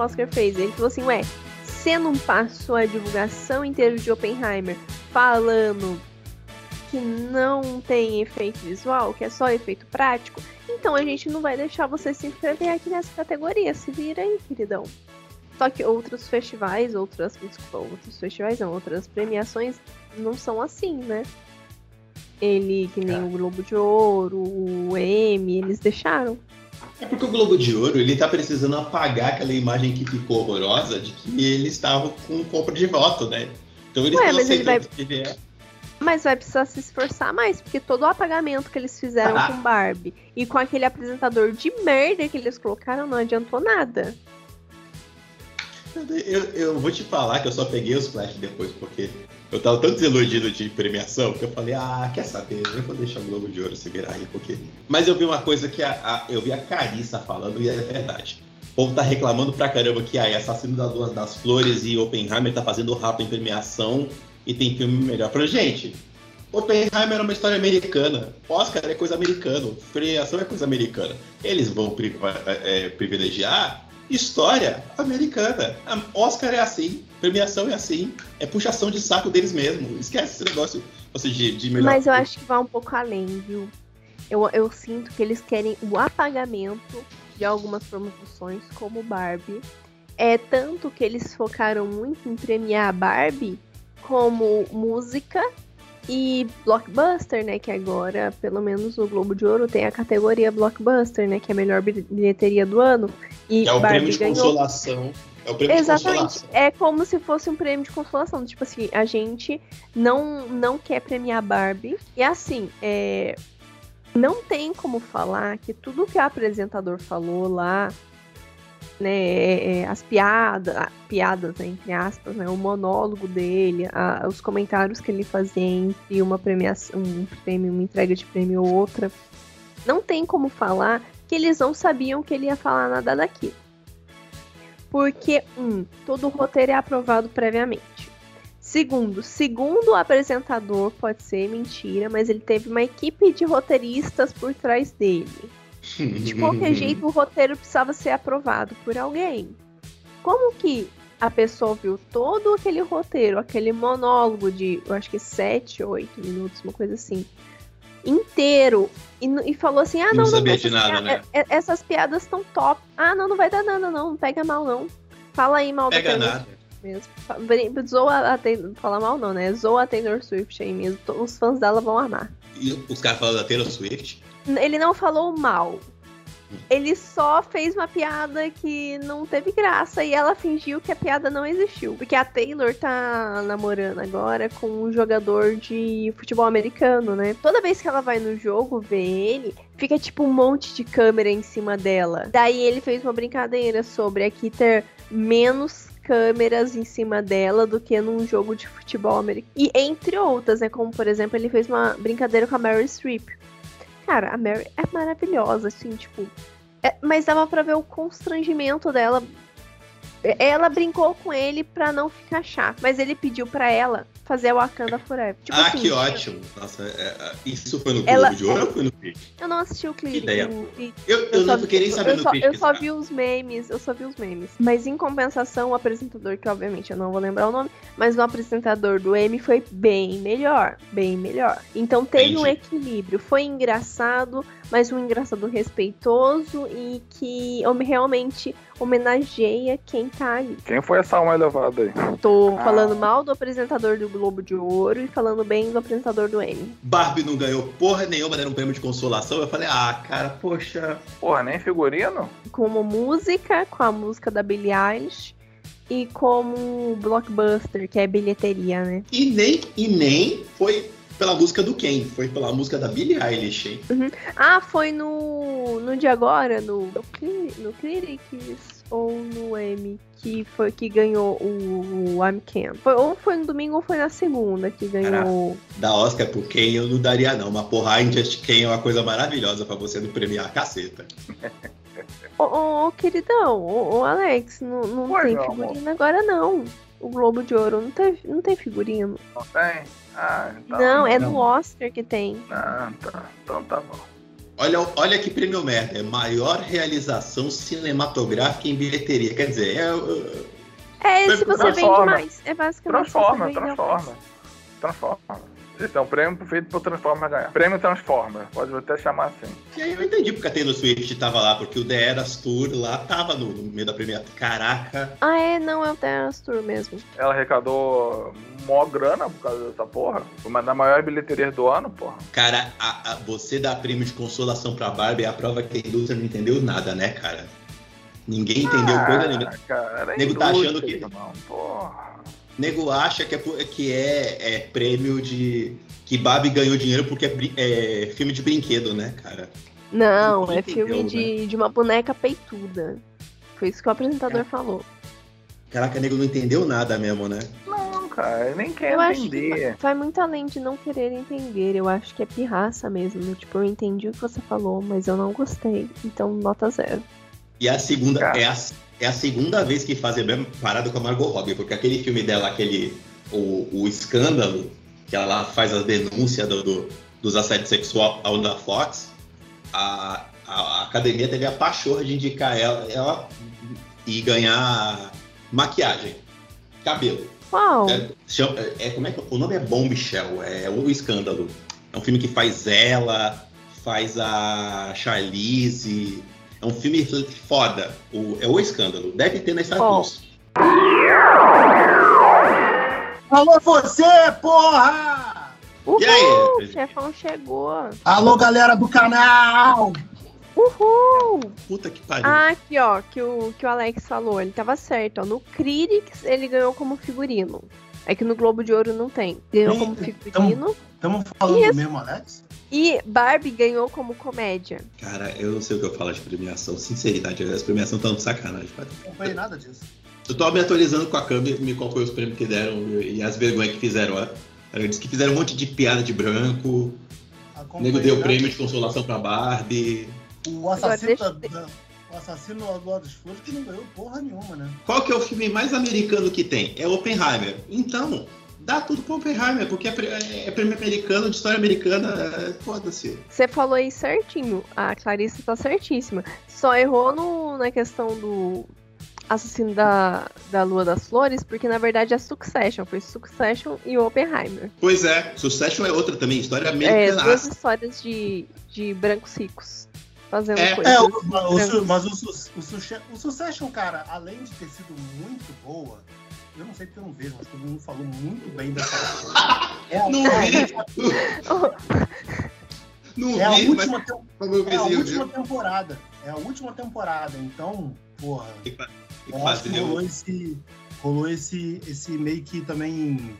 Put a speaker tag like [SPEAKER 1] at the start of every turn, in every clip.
[SPEAKER 1] Oscar fez. Ele falou assim, ué, você não passou a divulgação inteira de Oppenheimer falando que não tem efeito visual, que é só efeito prático, então a gente não vai deixar você se inscrever aqui nessa categoria. Se vira aí, queridão. Só que outros festivais, outras. Desculpa, outros festivais não, outras premiações não são assim, né? Ele, que nem é. o Globo de Ouro, o Emmy, eles deixaram.
[SPEAKER 2] É porque o Globo de Ouro, ele tá precisando apagar aquela imagem que ficou horrorosa de que ele estava com compra de voto, né? Então eles
[SPEAKER 1] Ué, mas ele vai... Mas vai precisar se esforçar mais, porque todo o apagamento que eles fizeram ah. com Barbie e com aquele apresentador de merda que eles colocaram não adiantou nada.
[SPEAKER 2] Eu, eu vou te falar que eu só peguei os flash depois, porque eu tava tão desiludido de premiação que eu falei, ah, quer saber? Eu vou deixar o Globo de Ouro se virar aí, porque. Mas eu vi uma coisa que a, a, eu vi a Carissa falando e é verdade. O povo tá reclamando pra caramba que aí Assassino das das Flores e Oppenheimer tá fazendo rápido em premiação e tem filme melhor. Pra gente, Oppenheimer é uma história americana. Oscar é coisa americana. Premiação é coisa americana. Eles vão pri é, privilegiar história americana. Oscar é assim, premiação é assim, é puxação de saco deles mesmo. Esquece esse negócio seja, de, de melhor.
[SPEAKER 1] Mas eu acho que vai um pouco além, viu? Eu, eu sinto que eles querem o apagamento de algumas promoções, como Barbie. É tanto que eles focaram muito em premiar a Barbie como música e blockbuster, né? Que agora, pelo menos no Globo de Ouro, tem a categoria blockbuster, né? Que é a melhor bilheteria do ano.
[SPEAKER 2] E é o Barbie prêmio de ganhou... consolação. É o prêmio
[SPEAKER 1] Exatamente.
[SPEAKER 2] De consolação.
[SPEAKER 1] É como se fosse um prêmio de consolação. Tipo assim, a gente não, não quer premiar Barbie. E assim, é... não tem como falar que tudo que o apresentador falou lá né, é, é, as piadas, piadas, né, entre aspas, né, o monólogo dele, a, os comentários que ele fazia entre uma premiação, um prêmio, uma entrega de prêmio ou outra, não tem como falar que eles não sabiam que ele ia falar nada daquilo. Porque, um, todo o roteiro é aprovado previamente. Segundo, segundo o apresentador, pode ser mentira, mas ele teve uma equipe de roteiristas por trás dele. De qualquer jeito, o roteiro precisava ser aprovado por alguém. Como que a pessoa viu todo aquele roteiro, aquele monólogo de, eu acho que 7, 8 minutos, uma coisa assim, inteiro, e, e falou assim: ah, não,
[SPEAKER 2] não, não sabia de nada, né?
[SPEAKER 1] É, essas piadas estão top. Ah, não, não vai dar nada, não, não pega mal, não. Fala aí mal
[SPEAKER 2] pega da nada.
[SPEAKER 1] mesmo. Zoa a Taylor, fala mal não, né? Zoa a Taylor Swift aí mesmo. Os fãs dela vão amar.
[SPEAKER 2] E os caras falam da Taylor Swift?
[SPEAKER 1] Ele não falou mal. Ele só fez uma piada que não teve graça e ela fingiu que a piada não existiu. Porque a Taylor tá namorando agora com um jogador de futebol americano, né? Toda vez que ela vai no jogo ver ele, fica tipo um monte de câmera em cima dela. Daí ele fez uma brincadeira sobre aqui ter menos câmeras em cima dela do que num jogo de futebol americano. E entre outras, né? Como por exemplo, ele fez uma brincadeira com a Mary Streep Cara, a Mary é maravilhosa, assim, tipo. É, mas dava pra ver o constrangimento dela. Ela brincou com ele pra não ficar chato, mas ele pediu pra ela fazer Wakanda Forever.
[SPEAKER 2] Tipo ah, assim, que ótimo! Nossa, é, é, isso foi no Globo ela, de Ouro ou foi no
[SPEAKER 1] Pitch? Eu não assisti o clipe.
[SPEAKER 2] Ideia. Eu, eu, eu não fiquei nem sabendo
[SPEAKER 1] eu só, Eu só vi os memes, eu só vi os memes. Mas em compensação, o apresentador, que obviamente eu não vou lembrar o nome, mas o apresentador do M foi bem melhor. Bem melhor. Então teve Entendi. um equilíbrio. Foi engraçado, mas um engraçado respeitoso e que realmente homenageia quem tá ali.
[SPEAKER 3] Quem foi essa alma elevada aí?
[SPEAKER 1] Tô ah. falando mal do apresentador do Globo de Ouro e falando bem do apresentador do Emmy.
[SPEAKER 2] Barbie não ganhou porra nenhuma, deram um prêmio de consolação. Eu falei, ah, cara, poxa.
[SPEAKER 3] Porra, nem figurino?
[SPEAKER 1] Como música, com a música da Billie Eilish e como blockbuster, que é bilheteria, né?
[SPEAKER 2] E nem, e nem foi pela música do Ken, foi pela música da Billie Eilish, hein?
[SPEAKER 1] Uhum. Ah, foi no, no de agora, no, no, no Critics ou no M, que foi que ganhou o, o I'm Ken. Foi, ou foi no domingo ou foi na segunda que ganhou.
[SPEAKER 2] da Oscar pro Ken eu não daria não, mas porra, I'm Just Ken é uma coisa maravilhosa pra você não premiar a caceta.
[SPEAKER 1] Ô, ô, ô, queridão, ô, ô Alex, não, não tem figurino agora não. O Globo de Ouro não tem, não tem figurino.
[SPEAKER 3] Não tem? Ah,
[SPEAKER 1] então, não, é no Oscar que tem.
[SPEAKER 3] Ah, tá. Então tá bom.
[SPEAKER 2] Olha, olha que prêmio merda. É maior realização cinematográfica em bilheteria. Quer dizer, é.
[SPEAKER 1] É, esse você vende mais. É basicamente
[SPEAKER 3] Transforma, transforma. Transforma. Um prêmio feito pro Transformer ganhar. Prêmio Transformer, pode até chamar assim.
[SPEAKER 2] E aí eu entendi porque a Taylor Swift tava lá, porque o The Eras Tour lá tava no, no meio da premiação. Caraca.
[SPEAKER 1] Ah, é, não, é o Terence Tour mesmo.
[SPEAKER 3] Ela arrecadou mó grana por causa dessa porra. Foi uma das maiores bilheterias do ano, porra.
[SPEAKER 2] Cara, a- a- você dar prêmio de consolação pra Barbie é a prova que a indústria não entendeu nada, né, cara? Ninguém entendeu coisa nenhuma.
[SPEAKER 3] Ah, cara, é
[SPEAKER 2] Nego tá achando que-
[SPEAKER 3] irmão, porra.
[SPEAKER 2] Nego acha que é, que é, é prêmio de. que Barbie ganhou dinheiro porque é, é filme de brinquedo, né, cara?
[SPEAKER 1] Não, é filme de, de uma boneca peituda. Foi isso que o apresentador falou.
[SPEAKER 2] Caraca, nego não entendeu nada mesmo, né?
[SPEAKER 3] Não, cara, eu nem quero
[SPEAKER 1] Eu acho que
[SPEAKER 3] entender.
[SPEAKER 1] vai muito além de não querer entender. Eu acho que é pirraça mesmo. Tipo, eu entendi o que você falou, mas eu não gostei. Então, nota zero.
[SPEAKER 2] E a segunda.
[SPEAKER 3] Cara.
[SPEAKER 2] É a, é a segunda vez que fazem a mesma parada com a Margot Robbie, porque aquele filme dela, aquele. O, o escândalo, que ela faz as denúncias do, do- dos assédios sexual ao da Fox, a, a, a academia teve a pachorra de indicar ela, ela e ganhar maquiagem, cabelo.
[SPEAKER 1] Uau!
[SPEAKER 2] É, chama- é- como é que o nome é Bom Michel, é o escândalo. É um filme que faz ela, faz a Charlize. É um filme foda. O, é o escândalo. Deve ter na Star? Plus.
[SPEAKER 4] Alô, você, porra!
[SPEAKER 1] Uhul!
[SPEAKER 2] E aí?
[SPEAKER 1] O chefão chegou!
[SPEAKER 4] Alô, galera do canal!
[SPEAKER 1] Uhul!
[SPEAKER 2] Puta que pariu.
[SPEAKER 1] Ah, aqui, ó, que o, que o Alex falou, ele tava certo, ó. No Critics ele ganhou como figurino. É que no Globo de Ouro não tem. Ganhou como figurino.
[SPEAKER 4] Estamos falando do mesmo, Alex?
[SPEAKER 1] E Barbie ganhou como comédia.
[SPEAKER 2] Cara, eu não sei o que eu falo de premiação. Sinceridade, as premiações estão de sacanagem.
[SPEAKER 4] Não acompanhei nada disso.
[SPEAKER 2] Eu tô me atualizando com a câmera, me qual foi os prêmios que deram e as vergonhas que fizeram. ó. Ela disse que fizeram um monte de piada de branco. O nego deu
[SPEAKER 4] nada.
[SPEAKER 2] prêmio de consolação pra Barbie.
[SPEAKER 4] O assassino,
[SPEAKER 1] Agora,
[SPEAKER 4] da, da- o assassino do Lado dos Flores que não ganhou porra nenhuma, né?
[SPEAKER 2] Qual que é o filme mais americano que tem? É Oppenheimer. Então, dá tudo pro Oppenheimer, porque é, é- é prêmio americano, de história americana, é, foda-se.
[SPEAKER 1] Você falou aí certinho. A Clarissa tá certíssima. Só errou no, na questão do assassino da, da Lua das Flores, porque na verdade é Succession. Foi Succession e Oppenheimer.
[SPEAKER 2] Pois é, Succession é outra também, história
[SPEAKER 1] É,
[SPEAKER 2] americana.
[SPEAKER 1] duas histórias de, de brancos ricos fazendo
[SPEAKER 2] É.
[SPEAKER 1] coisas.
[SPEAKER 4] É, o, o, mas o, o, o Succession, cara, além de ter sido muito boa, eu não sei porque eu não vejo, mas todo mundo falou muito bem dessa É a,
[SPEAKER 2] Não
[SPEAKER 4] é a
[SPEAKER 2] vi,
[SPEAKER 4] última-
[SPEAKER 2] não
[SPEAKER 4] é a
[SPEAKER 2] vi,
[SPEAKER 4] última, tem-
[SPEAKER 2] mas meu
[SPEAKER 4] é a última temporada. É a última temporada. Então, porra,
[SPEAKER 2] Tem que
[SPEAKER 4] eu acho que rolou esse, rolou esse, esse meio que também.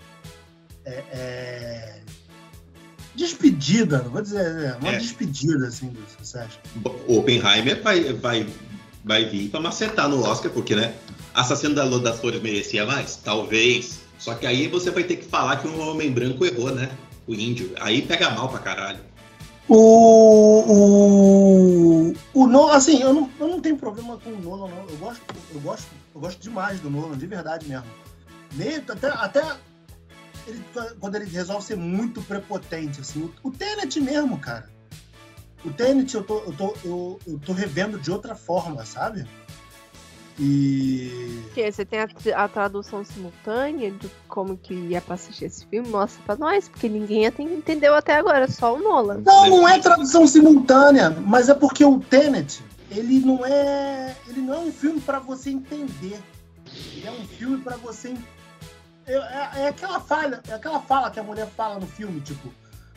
[SPEAKER 4] É, é, despedida, não vou dizer, é, uma
[SPEAKER 2] É.
[SPEAKER 4] despedida assim do Succession.
[SPEAKER 2] Oppenheimer vai, vai, vai vir pra macetar no Oscar, porque, né? Assassino da Lua das Flores merecia mais? Talvez. Só que aí você vai ter que falar que um homem branco errou, né? O índio. Aí pega mal pra caralho.
[SPEAKER 4] O, o, o Nolan, assim, eu não, eu não tenho problema com o Nolan, não. Eu gosto, eu gosto, eu gosto demais do Nolan, de verdade mesmo. Nem- até, até ele, quando ele resolve ser muito prepotente, assim. O, o Tenet mesmo, cara. O Tenet eu tô, eu, tô, eu, eu tô revendo de outra forma, sabe? E.
[SPEAKER 1] Porque você tem a, a tradução simultânea de como que é pra assistir esse filme, mostra pra nós, porque ninguém até entendeu até agora, só o Nolan.
[SPEAKER 4] Não, não é tradução simultânea, mas é porque o Tenet, ele não é, ele não é um filme pra você entender. Ele é um filme pra você é, é- é aquela falha, é aquela fala que a mulher fala no filme, tipo,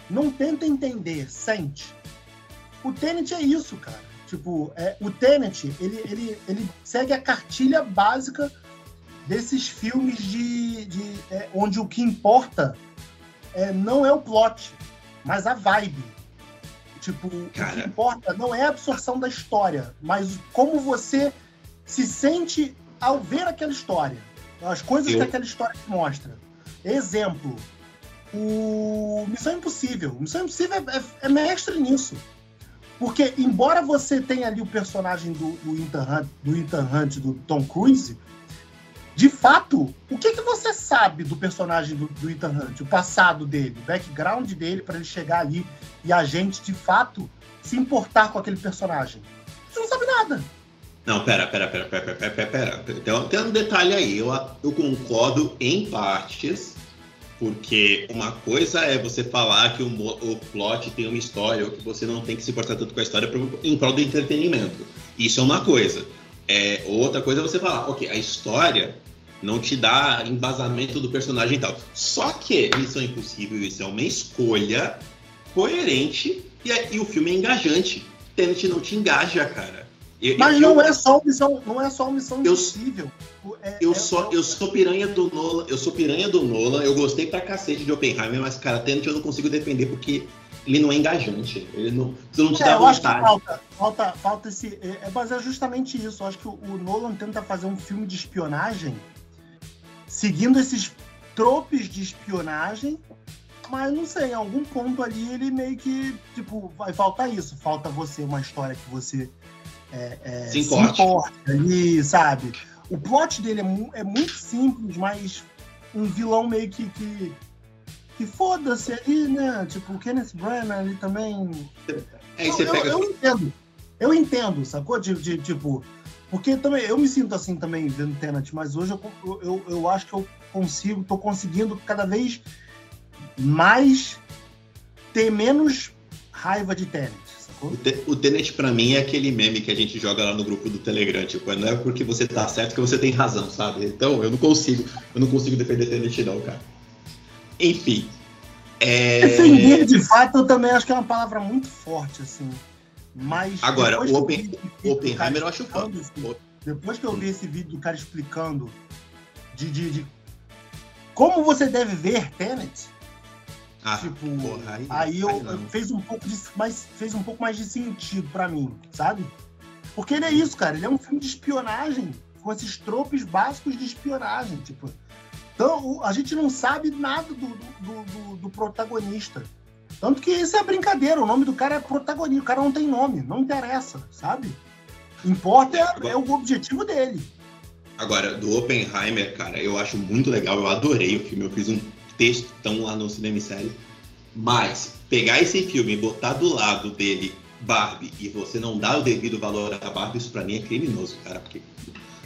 [SPEAKER 4] não tenta entender, sente. O Tenet é isso, cara. Tipo, é, o Tenet, ele, ele, ele segue a cartilha básica desses filmes de, de é, onde o que importa é, não é o plot, mas a vibe. Tipo, o que
[SPEAKER 2] Cara.
[SPEAKER 4] importa não é a absorção da história, mas como você se sente ao ver aquela história. As coisas
[SPEAKER 2] Eu-
[SPEAKER 4] que aquela história te mostra. Exemplo, o Missão Impossível. Missão Impossível é, é- é mestre nisso. Porque, embora você tenha ali o personagem do, do, Ethan Hunt, do Ethan Hunt, do Tom Cruise, de fato, o que, que você sabe do personagem do, do Ethan Hunt? O passado dele, o background dele para ele chegar ali e a gente, de fato, se importar com aquele personagem. Você não sabe nada.
[SPEAKER 2] Não, pera, pera, pera, pera, pera, pera, pera. Tem, tem um detalhe aí. Eu, eu concordo em partes, porque uma coisa é você falar que o, o plot tem uma história, ou que você não tem que se importar tanto com a história em prol do entretenimento. Isso é uma coisa. É, outra coisa é você falar, ok, a história não te dá embasamento do personagem e tal. Só que Missão Impossível, isso é uma escolha coerente e, e o filme é engajante. Tenet não te engaja, cara.
[SPEAKER 4] Eu, Mas eu, não é só missão, não é só missão impossível.
[SPEAKER 2] É, eu, é, sou, é, eu sou piranha do Nolan, eu sou piranha do Nolan, eu gostei pra cacete de Oppenheimer, mas, cara, Tenet eu não consigo defender porque ele não é engajante. Ele não, não te é, dá vontade.
[SPEAKER 4] falta, falta, falta esse. É, é, mas é justamente isso. Eu acho que o, o Nolan tenta fazer um filme de espionagem seguindo esses tropes de espionagem, mas não sei, em algum ponto ali ele meio que, tipo, vai faltar isso. Falta você, uma história que você é, é, se, importe ali, sabe? O plot dele é, é, muito simples, mas um vilão meio que. que, que foda-se ali, né? Tipo, o Kenneth Branagh ali também.
[SPEAKER 2] É, eu,
[SPEAKER 4] pega... eu, entendo. Eu entendo, sacou? De, de, tipo, porque também eu me sinto assim também vendo Tenet, mas hoje eu, eu, eu acho que eu consigo, tô conseguindo cada vez mais ter menos raiva de Tenet.
[SPEAKER 2] O, te, o Tenet pra mim é aquele meme que a gente joga lá no grupo do Telegram, tipo, não é porque você tá certo que você tem razão, sabe? Então eu não consigo, eu não consigo defender Tenet não, cara. Enfim.
[SPEAKER 4] É... Defender de fato eu também acho que é uma palavra muito forte, assim. Mas.
[SPEAKER 2] Agora, o Open, Oppenheimer eu acho foda.
[SPEAKER 4] Depois que eu vi esse vídeo do cara explicando de, de, de como você deve ver Tenet. Ah, tipo, porra, aí, aí eu, aí fez um pouco de, mais, fez um pouco mais de sentido para mim, sabe? Porque ele é isso, cara. Ele é um filme de espionagem com esses tropes básicos de espionagem, tipo. Então, a gente não sabe nada do, do, do, do protagonista. Tanto que isso é brincadeira, o nome do cara é protagonista, o cara não tem nome, não interessa, sabe? Importa é, é, o objetivo dele.
[SPEAKER 2] Agora, do Oppenheimer, cara, eu acho muito legal, eu adorei o filme, eu fiz um textão lá no Cinema Série. Mas, pegar esse filme e botar do lado dele Barbie e você não dar o devido valor a Barbie, isso pra mim é criminoso, cara, porque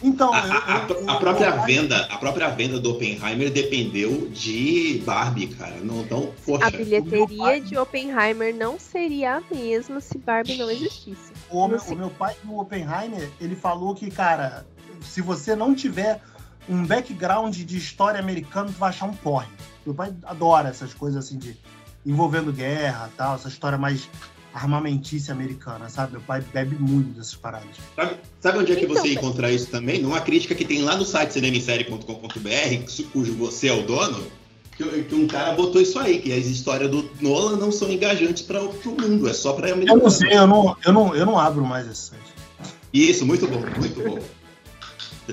[SPEAKER 2] então, a, a, a, a própria eu, venda, a própria venda do Oppenheimer dependeu de Barbie, cara. Não, então, poxa,
[SPEAKER 1] a bilheteria de Oppenheimer não seria a mesma se Barbie não existisse.
[SPEAKER 4] O, meu, o meu pai no Oppenheimer, ele falou que, cara, se você não tiver um background de história americana, tu vai achar um porre. Meu pai adora essas coisas assim de envolvendo guerra, tal, essa história mais armamentícia americana, sabe? Meu pai bebe muito dessas paradas.
[SPEAKER 2] Sabe, sabe onde é que então, você encontrar isso também? Numa crítica que tem lá no site cinemissérie.com.br, cujo você é o dono, que, que, um cara botou isso aí, que as histórias do Nolan não são engajantes para o mundo, é só para
[SPEAKER 4] americano. Eu não sei, eu não, eu não, eu não abro mais esse site.
[SPEAKER 2] Isso, muito bom, muito bom.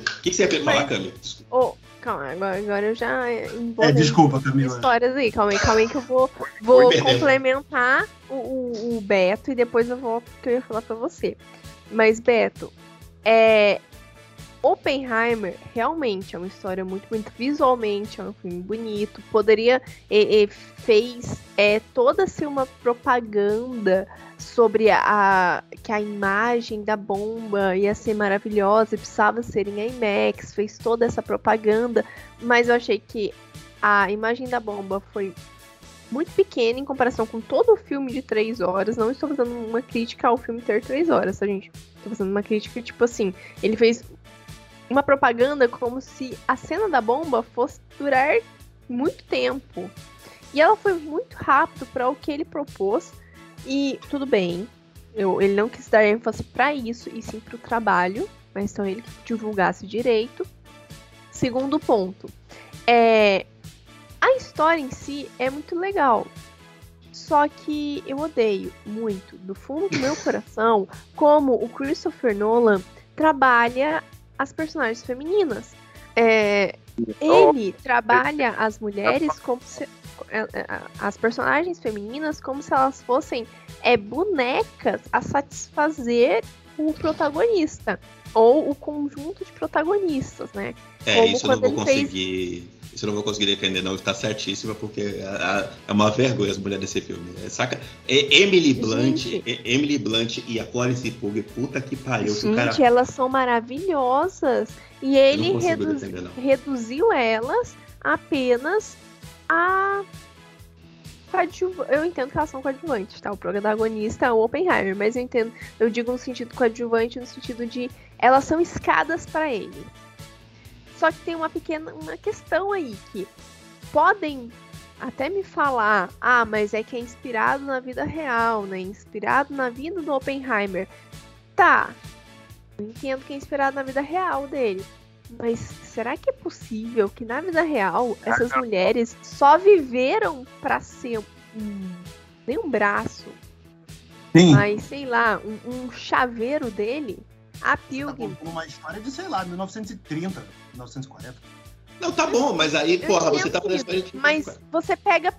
[SPEAKER 2] O que, que você ia falar, Cami?
[SPEAKER 1] Oh, calma, agora, agora eu já
[SPEAKER 4] É, desculpa, Camila.
[SPEAKER 1] Histórias aí, calma aí, calma aí que eu vou, vou complementar o, o, o, Beto e depois eu volto que eu ia falar pra você. Mas, Beto, é. Oppenheimer realmente é uma história muito bonita. Visualmente é um filme bonito. Poderia. E, e fez é, toda assim, uma propaganda sobre a, que a imagem da bomba ia ser maravilhosa e precisava ser em IMAX, fez toda essa propaganda, mas eu achei que a imagem da bomba foi muito pequena em comparação com todo o filme de três horas. Não estou fazendo uma crítica ao filme ter três horas, tá, gente? Estou fazendo uma crítica, tipo assim, ele fez uma propaganda como se a cena da bomba fosse durar muito tempo. E ela foi muito rápido para o que ele propôs e tudo bem, eu, ele não quis dar ênfase para isso e sim para o trabalho, mas então ele que divulgasse direito. Segundo ponto, é, a história em si é muito legal. Só que eu odeio muito, do fundo do meu coração, como o Christopher Nolan trabalha as personagens femininas. É, ele trabalha as mulheres como se, é, é, as personagens femininas como se elas fossem é, bonecas a satisfazer o protagonista ou o conjunto de protagonistas, né?
[SPEAKER 2] É, como isso eu não vou conseguir. Fez... Isso eu não vou conseguir defender, não. Está certíssima, porque é, uma vergonha as mulheres desse filme. É, saca? É, Emily Blunt, é, Emily Blunt e a Florence Pugh, puta que pariu.
[SPEAKER 1] Gente,
[SPEAKER 2] cara...
[SPEAKER 1] elas são maravilhosas. E ele defender, reduziu elas apenas a eu entendo que elas são coadjuvantes, tá? O protagonista é o Oppenheimer, mas eu entendo, eu digo no sentido coadjuvante, no sentido de elas são escadas para ele. Só que tem uma pequena uma questão aí que podem até me falar, ah, mas é que é inspirado na vida real, né? Inspirado na vida do Oppenheimer. Tá. Eu entendo que é inspirado na vida real dele. Mas será que é possível que na vida real essas mulheres só viveram para ser um, nem um braço, Sim. mas sei lá, um, um chaveiro dele? A Pilgrim.
[SPEAKER 4] Tá uma história de, sei lá, 1930, 1940.
[SPEAKER 2] Não, tá bom, mas aí, porra, você tá
[SPEAKER 1] fazendo história de. Mas você pega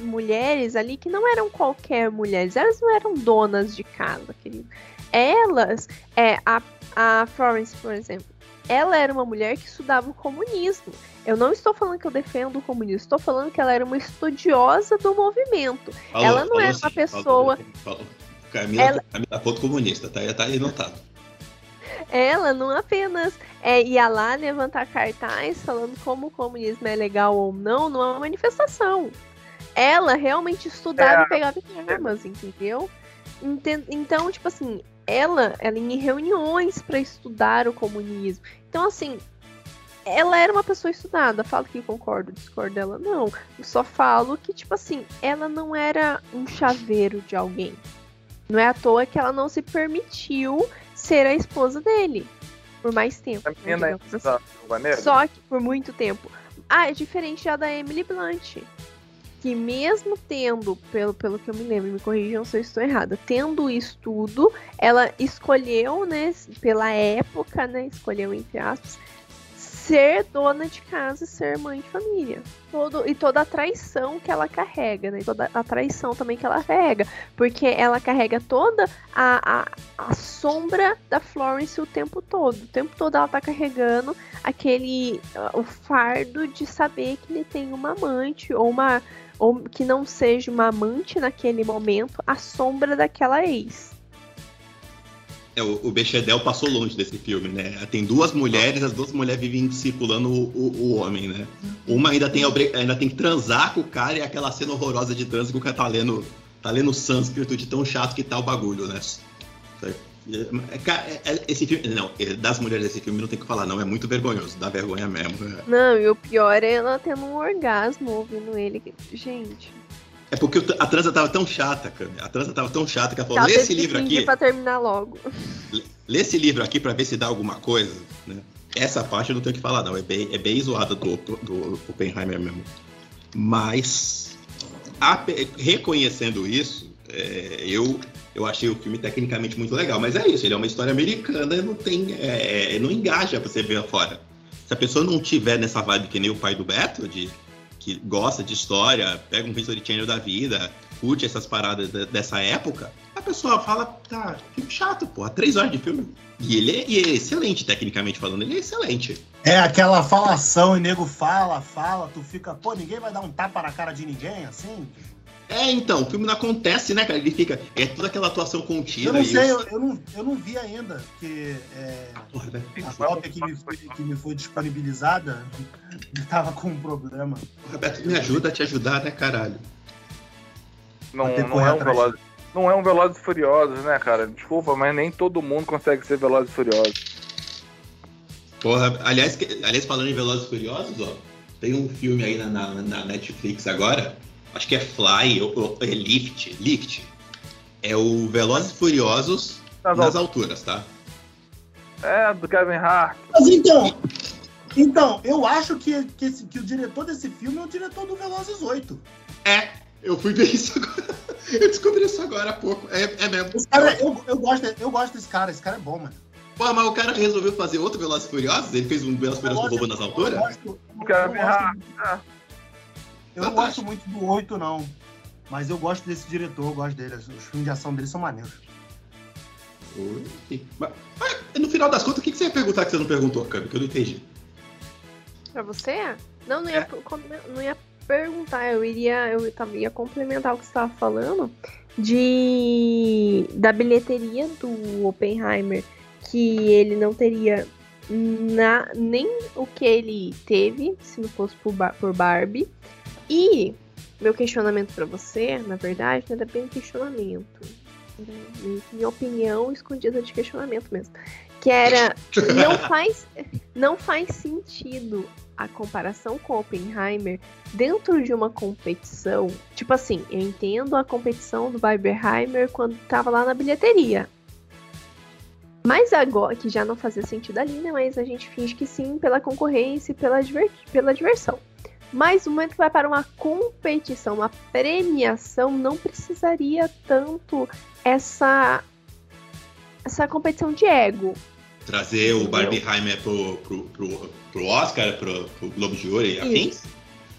[SPEAKER 1] mulheres ali que não eram qualquer mulheres, elas não eram donas de casa, querido. Elas, é, a, a Florence, por exemplo, ela era uma mulher que estudava o comunismo. Eu não estou falando que eu defendo o comunismo, estou falando que ela era uma estudiosa do movimento. Falou, ela não era uma pessoa.
[SPEAKER 2] Falou, Camila, ela... Camila ponto comunista, tá, tá aí notado.
[SPEAKER 1] Ela não apenas é, ia lá levantar cartaz falando como o comunismo é legal ou não numa manifestação. Ela realmente estudava é. e pegava armas, entendeu? Então, tipo assim, ela, ela em reuniões para estudar o comunismo. Então, assim, ela era uma pessoa estudada. Falo que concordo, discordo dela. Não. Eu só falo que, tipo assim, ela não era um chaveiro de alguém. Não é à toa que ela não se permitiu ser a esposa dele. Por mais tempo. Né, assim. Só que por muito tempo. Ah, é diferente já da Emily Blunt que mesmo tendo, pelo, pelo que eu me lembro, me corrijam se eu estou errada, tendo estudo, ela escolheu, né, pela época, né, escolheu entre aspas, ser dona de casa ser mãe de família. Todo, e toda a traição que ela carrega, né? Toda a traição também que ela carrega. Porque ela carrega toda a, a, a sombra da Florence o tempo todo. O tempo todo ela tá carregando aquele. o fardo de saber que ele tem uma amante ou uma ou que não seja uma amante naquele momento, a sombra daquela ex.
[SPEAKER 2] É, o, o Bechedel passou longe desse filme, né? Tem duas mulheres, as duas mulheres vivem circulando o, o, o homem, né? Uma ainda tem, ainda tem que transar com o cara e aquela cena horrorosa de trânsito que o cara tá lendo, tá lendo sânscrito de tão chato que tá o bagulho, né? É, é, é, esse filme, não, das mulheres desse filme não tem que falar, não, é muito vergonhoso, dá vergonha mesmo.
[SPEAKER 1] Né? Não, e o pior é ela tendo um orgasmo ouvindo ele. Gente.
[SPEAKER 2] É porque a transa tava tão chata, cara. A transa tava tão chata que ela falou: lê esse livro aqui.
[SPEAKER 1] pra terminar logo.
[SPEAKER 2] Lê esse livro aqui pra ver se dá alguma coisa, né? Essa parte eu não tenho que falar, não. É bem, é bem zoada do, do Oppenheimer mesmo. Mas, a, reconhecendo isso, é, eu eu achei o filme tecnicamente muito legal. Mas é isso, ele é uma história americana, não tem. É, não engaja pra você ver fora. Se a pessoa não tiver nessa vibe que nem o pai do Beto, de que gosta de história, pega um History Channel da vida, curte essas paradas dessa época, a pessoa fala, tá, filme chato, pô, três horas de filme. E ele, é, e ele é excelente, tecnicamente falando, ele é excelente.
[SPEAKER 4] É aquela falação e nego fala, fala, tu fica, pô, ninguém vai dar um tapa na cara de ninguém, assim?
[SPEAKER 2] É, então, o filme não acontece, né, cara? Ele fica. É toda aquela atuação contida.
[SPEAKER 4] Eu não sei, eu, eu, não, eu não vi ainda, que é, a cópia que me, foi, que me foi disponibilizada estava com um problema.
[SPEAKER 2] Roberto, me ajuda a te ajudar, né, caralho?
[SPEAKER 3] Não, não é um Velozes. Não é um Velozes Furiosos, né, cara? Desculpa, mas nem todo mundo consegue ser Velozes Furiosos.
[SPEAKER 2] Porra, aliás, aliás, falando em Velozes Furiosos, ó, tem um filme aí na, na, na Netflix agora acho que é Fly ou, é Lift, Lift. É o Velozes e Furiosos nas, nas alturas, tá?
[SPEAKER 3] É, do Kevin Hart.
[SPEAKER 4] Mas então, então eu acho que, que, esse, que o diretor desse filme é o diretor do Velozes 8.
[SPEAKER 2] É, eu fui ver isso agora. Eu descobri isso agora há pouco. É, é mesmo.
[SPEAKER 4] Cara, eu, eu, gosto, eu gosto desse cara, esse cara é bom, mano.
[SPEAKER 2] Pô, mas o cara resolveu fazer outro Velozes e Furiosos? Ele fez um Velozes e Furiosos do Roubo nas alturas? Eu gosto, eu,
[SPEAKER 3] Kevin Hart. É.
[SPEAKER 4] Eu não gosto muito do 8, não. Mas eu gosto desse diretor, eu gosto dele. Os filmes de ação dele são maneiros.
[SPEAKER 2] Mas, no final das contas, o que você ia perguntar que você não perguntou, Cami? Que eu não entendi.
[SPEAKER 1] Pra você? Não, não ia, é. não ia perguntar, eu iria, eu ia complementar o que você estava falando de da bilheteria do Oppenheimer, que ele não teria na, nem o que ele teve se não fosse por, por Barbie. E meu questionamento para você, na verdade, não era bem questionamento. Era minha opinião escondida de questionamento mesmo. Que era. Não faz, não faz sentido a comparação com Oppenheimer dentro de uma competição. Tipo assim, eu entendo a competição do Barbenheimer quando tava lá na bilheteria. Mas agora, que já não fazia sentido ali, né? Mas a gente finge que sim, pela concorrência e pela, pela diversão. Mas no momento que vai para uma competição, uma premiação, não precisaria tanto essa essa competição de ego.
[SPEAKER 2] Trazer o Barbieheimer pro, pro, pro, pro Oscar, pro, pro Globo de Ouro e afins?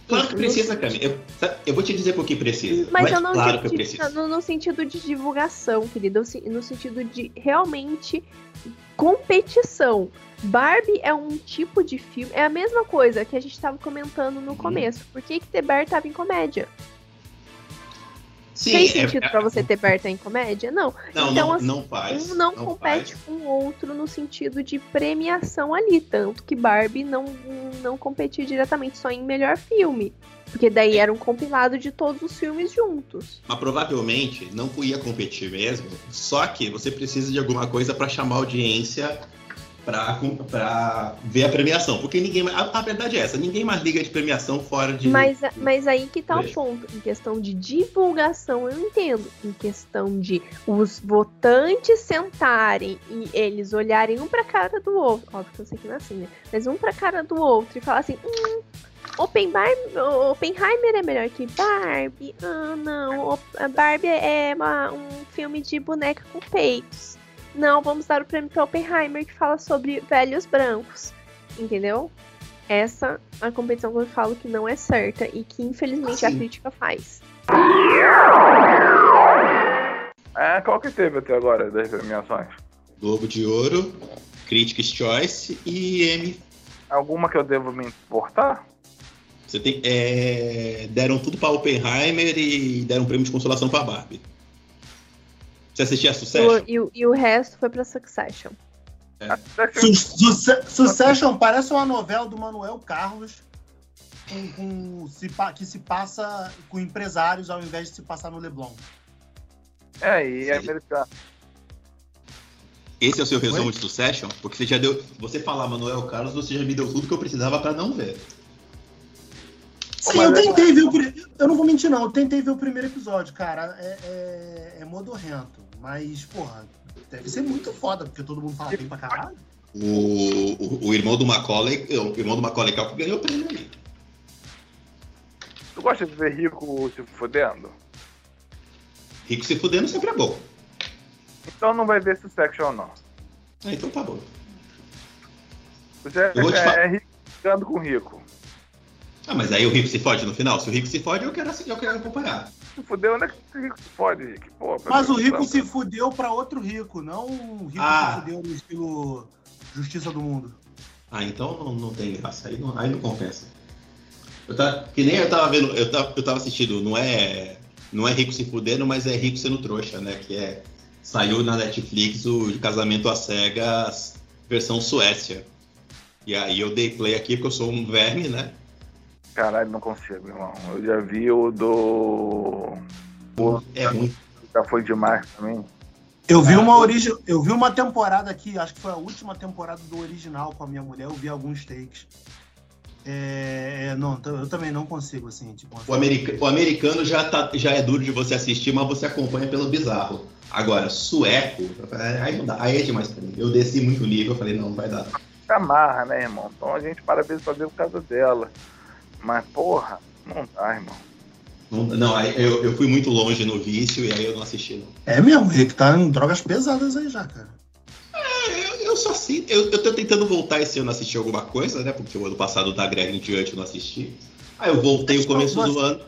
[SPEAKER 2] Claro que precisa, Camila. Eu, eu vou te dizer por que precisa.
[SPEAKER 1] Mas, mas eu não claro que eu preciso. No, no, sentido de divulgação, querido. No sentido de realmente competição. Barbie é um tipo de filme. É a mesma coisa que a gente estava comentando no hum. começo. Por que, que The Bear tava em comédia? Sim, Tem é, sentido é, para você ter Berta em comédia? Não.
[SPEAKER 2] Não, então, não, assim, não faz.
[SPEAKER 1] Um não, não compete faz. com o outro no sentido de premiação ali. Tanto que Barbie não, não competia diretamente só em melhor filme. Porque daí era um compilado de todos os filmes juntos.
[SPEAKER 2] Mas provavelmente não ia competir mesmo. Só que você precisa de alguma coisa para chamar audiência para ver a premiação. Porque ninguém. A, a, verdade é essa, ninguém mais liga de premiação fora de.
[SPEAKER 1] Mas, mas aí que tá o ponto. Em questão de divulgação, eu entendo. Em questão de os votantes sentarem e eles olharem um pra cara do outro. Óbvio que eu sei que não é assim, né? Mas um pra cara do outro e falar assim. Hum, Barbie, Oppenheimer é melhor que Barbie? Ah, não. Barbie é uma, um filme de boneca com peitos. Não, vamos dar o prêmio para Oppenheimer, que fala sobre velhos brancos. Entendeu? Essa é a competição que eu falo que não é certa e que infelizmente assim. a crítica faz.
[SPEAKER 3] É, qual que teve até agora das premiações?
[SPEAKER 2] Globo de Ouro, Critics' Choice e M.
[SPEAKER 3] Alguma que eu devo me importar?
[SPEAKER 2] Você tem, é, deram tudo para Oppenheimer e deram um prêmio de consolação para Barbie. Você assistia a Succession?
[SPEAKER 1] E, e, e o resto foi pra Succession.
[SPEAKER 4] É. Su Su Succession parece uma novela do Manuel Carlos com, com, se, que se passa com empresários ao invés de se passar no Leblon.
[SPEAKER 3] É, e é americano.
[SPEAKER 2] Esse é o seu resumo Oi? de Succession? Porque você já deu. Você falar Manuel Carlos, você já me deu tudo que eu precisava para não ver.
[SPEAKER 4] Sim, eu tentei ver o. Eu não vou mentir, não. Eu tentei ver o primeiro episódio, cara. É, é, é modorrento. Mas, porra, deve ser muito foda, porque todo mundo fala bem pra caralho.
[SPEAKER 2] O, o, o irmão do Macaulay, o irmão do Macaulay Culkin ganhou o prêmio ali.
[SPEAKER 3] Tu gosta de ver rico se fudendo?
[SPEAKER 2] Rico se fudendo sempre é bom.
[SPEAKER 3] Então não vai ver Succession, não.
[SPEAKER 2] Ah, então tá bom.
[SPEAKER 3] Você é, é, é rico ficando com rico.
[SPEAKER 2] Ah, mas aí o rico se fode no final? Se o rico se fode, eu quero, eu quero acompanhar.
[SPEAKER 3] Se fudeu, onde é que o rico se fode, Rick? Pô,
[SPEAKER 4] mas o rico se fudeu pra outro rico, não o rico ah. se fudeu no estilo Justiça do Mundo.
[SPEAKER 2] Ah, então não, não tem graça. Aí não, aí não compensa. Eu tava, que nem eu tava vendo, eu tava, eu tava assistindo, não é, não é rico se fudendo, mas é rico sendo trouxa, né? Que é. Saiu na Netflix o Casamento às Cegas, versão Suécia. E aí eu dei play aqui porque eu sou um verme, né?
[SPEAKER 3] Caralho, não consigo, irmão. Eu já vi o do. O...
[SPEAKER 2] É muito.
[SPEAKER 3] Já foi demais também.
[SPEAKER 4] Eu vi uma origi... eu vi uma temporada aqui, acho que foi a última temporada do original com a minha mulher, eu vi alguns takes. É... é não, eu também não consigo, assim, tipo.
[SPEAKER 2] O, america... o americano já, tá... já é duro de você assistir, mas você acompanha pelo bizarro. Agora, sueco, aí não dá, aí é demais pra mim. Eu desci muito nível, eu falei, não, não vai dar.
[SPEAKER 3] Amarra, né, irmão? Então a gente para de fazer por causa dela. Mas, porra, não dá, irmão.
[SPEAKER 2] Não, não eu, eu fui muito longe no vício e aí eu não assisti, não.
[SPEAKER 4] É mesmo, ele que tá em drogas pesadas aí já, cara.
[SPEAKER 2] É, eu, eu só assim, eu, eu tô tentando voltar esse ano a assistir alguma coisa, né? Porque o ano passado da greve em diante eu não assisti. Aí eu voltei o começo do ano.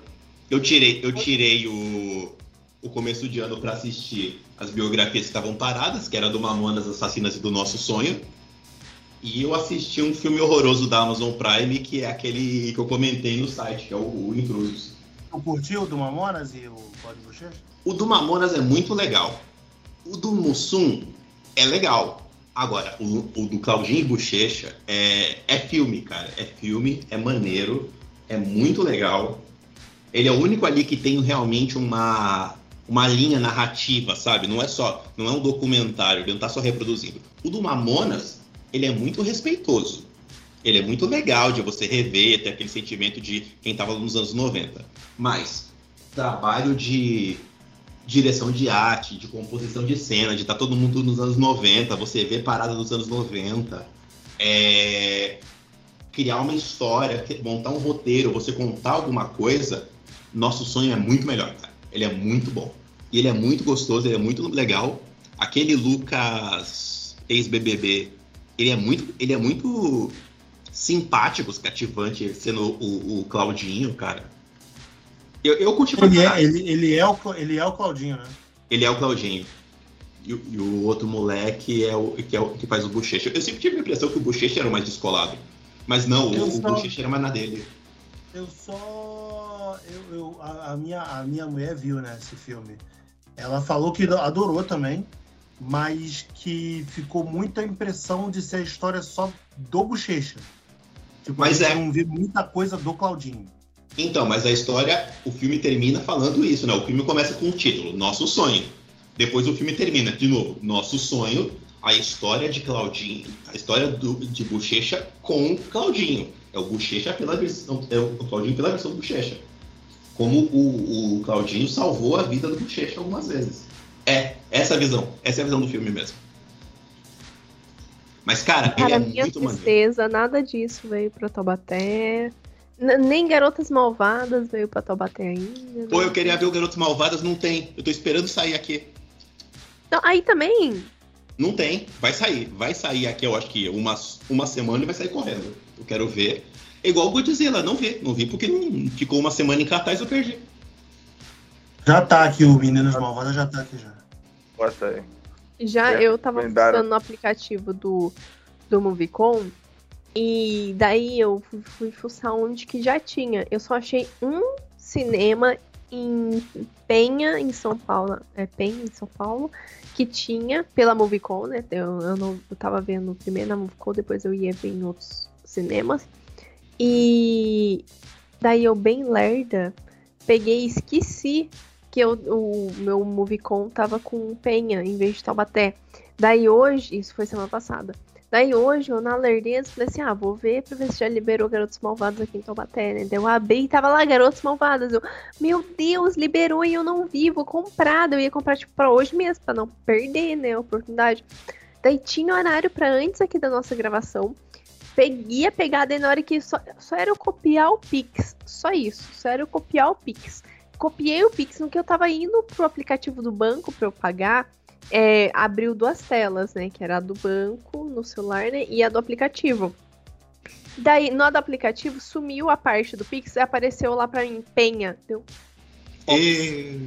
[SPEAKER 2] Eu tirei, eu tirei o, o começo de ano para assistir as biografias que estavam paradas, que era do Mamonas Assassinas e do Nosso Sonho. E eu assisti um filme horroroso da Amazon Prime, que é aquele que eu comentei no site, que é o, o Intrusos.
[SPEAKER 4] Tu curtiu o do Mamonas e o Código Bochecha?
[SPEAKER 2] O do Mamonas é muito legal. O do Mussum é legal. Agora, o, o do Claudinho e Bochecha é, é filme, cara. É filme, é maneiro, é muito legal. Ele é o único ali que tem realmente uma, uma linha narrativa, sabe? Não é só, não é um documentário, ele não tá só reproduzindo. O do Mamonas, ele é muito respeitoso. Ele é muito legal de você rever, ter aquele sentimento de quem tava nos anos 90. Mas trabalho de direção de arte, de composição de cena, de estar tá todo mundo nos anos 90, você vê parada dos anos 90, é... criar uma história, montar um roteiro, você contar alguma coisa, nosso sonho é muito melhor, cara. Ele é muito bom. E ele é muito gostoso, ele é muito legal. Aquele Lucas ex-BBB, ele é muito, ele é muito simpático, cativante, sendo o, o Claudinho, cara. Eu, eu curti
[SPEAKER 4] ele é, ele, ele, é o, ele é o Claudinho, né?
[SPEAKER 2] Ele é o Claudinho. E, e, o outro moleque é o que, é o que faz o Bochecha. Eu sempre tive a impressão que o Bochecha era o mais descolado. Mas não, o, só, o Bochecha era mais na dele.
[SPEAKER 4] Eu só. Eu, eu, a, a, minha, a minha mulher viu, né, esse filme. Ela falou que adorou também, mas que ficou muita impressão de ser a história só do Bochecha. Tipo, mas é. não vi muita coisa do Claudinho.
[SPEAKER 2] Então, mas a história, o filme termina falando isso, né? O filme começa com o título, Nosso Sonho. Depois o filme termina, de novo, Nosso Sonho, a história de Claudinho, a história do, de Bochecha com Claudinho. É o Bochecha pela versão, é o Claudinho pela versão do Bochecha. Como o, o Claudinho salvou a vida do Bochecha algumas vezes. É, essa é a visão. Essa é a visão do filme mesmo. Mas, cara,
[SPEAKER 1] cara
[SPEAKER 2] ele é
[SPEAKER 1] minha
[SPEAKER 2] muito
[SPEAKER 1] tristeza, maneiro. nada disso veio pra Taubaté. Nem Garotas Malvadas veio pra Taubaté ainda.
[SPEAKER 2] Pô, eu queria ver o Garotas Malvadas, não tem. Eu tô esperando sair aqui.
[SPEAKER 1] Não, aí também?
[SPEAKER 2] Não tem. Vai sair. Vai sair aqui, eu acho que uma, uma semana e vai sair correndo. Eu quero ver. É igual o Godzilla, não vi. Não vi porque não ficou uma semana em cartaz e eu perdi.
[SPEAKER 4] Já tá aqui, o Meninos Malvadas já tá aqui já.
[SPEAKER 1] Já é, eu tava funcionando no aplicativo do, do Movicon e daí eu fui, fui fuçar onde que já tinha. Eu só achei um cinema em Penha, em São Paulo. É Penha, em São Paulo, que tinha pela Movicon, né? Eu, eu, não, eu tava vendo primeiro na Movicon, depois eu ia ver em outros cinemas. E daí eu, bem lerda, peguei e esqueci que eu, o meu Movicon tava com Penha em vez de Taubaté. Daí hoje, isso foi semana passada. Daí hoje, eu na lerdeza, falei assim: ah, vou ver pra ver se já liberou Garotos Malvados aqui em Taubaté, né? Daí eu abri e tava lá Garotos Malvados. Eu, meu Deus, liberou e eu não vi, vou comprar. Eu ia comprar, tipo, pra hoje mesmo, pra não perder, né, a oportunidade. Daí tinha horário pra antes aqui da nossa gravação. Peguei a pegada e na hora que só, só era eu copiar o Pix. Só isso, só era eu copiar o Pix. Copiei o Pix no que eu tava indo pro aplicativo do banco pra eu pagar é, abriu duas telas, né? Que era a do banco no celular, né? E a do aplicativo. Daí, no do aplicativo, sumiu a parte do Pix e apareceu lá pra mim, penha. Deu. E...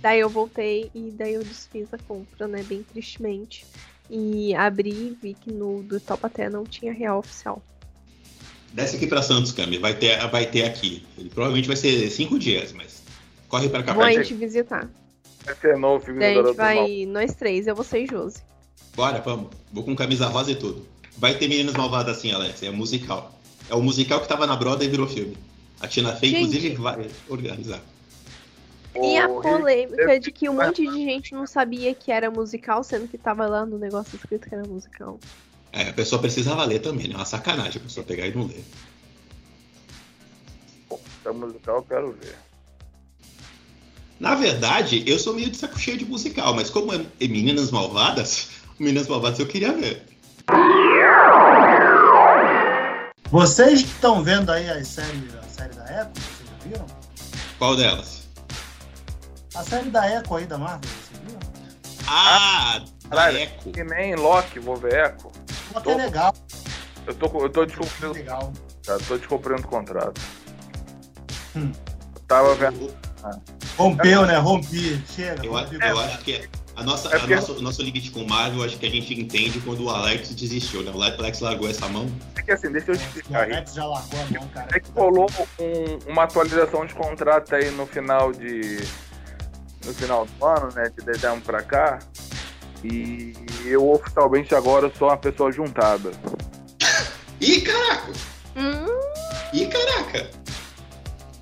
[SPEAKER 1] Daí eu voltei e daí eu desfiz a compra, né? Bem tristemente. E abri e vi que no do Taubaté não tinha real oficial.
[SPEAKER 2] Desce aqui pra Santos, Cami. Vai ter, vai ter aqui. Ele provavelmente vai ser cinco dias, mas corre pra cá.
[SPEAKER 1] Vou a te visitar.
[SPEAKER 3] Vai ser novo filme
[SPEAKER 1] a gente vai nós três, eu vou ser Josi.
[SPEAKER 2] Bora, vamos. Vou com camisa rosa e tudo. Vai ter Meninas Malvadas assim, Alex. É musical. É o musical que tava na broda e virou filme. A Tina Fey, inclusive, vai organizar.
[SPEAKER 1] E a polêmica de que um monte de gente não sabia que era musical, sendo que tava lá no negócio escrito que era musical.
[SPEAKER 2] É, a pessoa precisava ler também, né? É uma sacanagem a pessoa pegar e não ler.
[SPEAKER 3] Se é musical, eu quero ver.
[SPEAKER 2] Na verdade, eu sou meio de saco cheio de musical, mas como é Meninas Malvadas, Meninas Malvadas eu queria ver.
[SPEAKER 4] Vocês estão vendo aí a série, a série da Echo? Vocês já viram?
[SPEAKER 2] Qual delas?
[SPEAKER 4] A série da Echo aí da Marvel, vocês viram?
[SPEAKER 2] Ah,
[SPEAKER 3] ah Echo. Que nem Loki, vou ver Echo.
[SPEAKER 4] Loki tô... é legal.
[SPEAKER 3] Eu tô, eu tô descumprindo. É legal. Tá, tô descumprindo o contrato. Hum. Eu tava vendo.
[SPEAKER 4] Ah. Rompeu, né? Rompi. Chega.
[SPEAKER 2] Eu,
[SPEAKER 4] rompi,
[SPEAKER 2] eu acho que A nossa,
[SPEAKER 3] É porque-
[SPEAKER 2] a nosso, o nosso limite com o Marvel, acho que a gente entende quando o Alex desistiu, né? O Alex largou essa mão.
[SPEAKER 3] É que assim, deixa eu te
[SPEAKER 4] O
[SPEAKER 3] explicar. Rick.
[SPEAKER 4] Alex já largou a mão, cara.
[SPEAKER 3] É que rolou um- uma atualização de contrato aí no final de. No final do ano, né? De dezembro pra cá. E eu oficialmente agora sou uma pessoa juntada.
[SPEAKER 2] Ih, caraca!
[SPEAKER 1] Hum,
[SPEAKER 2] Ih, caraca!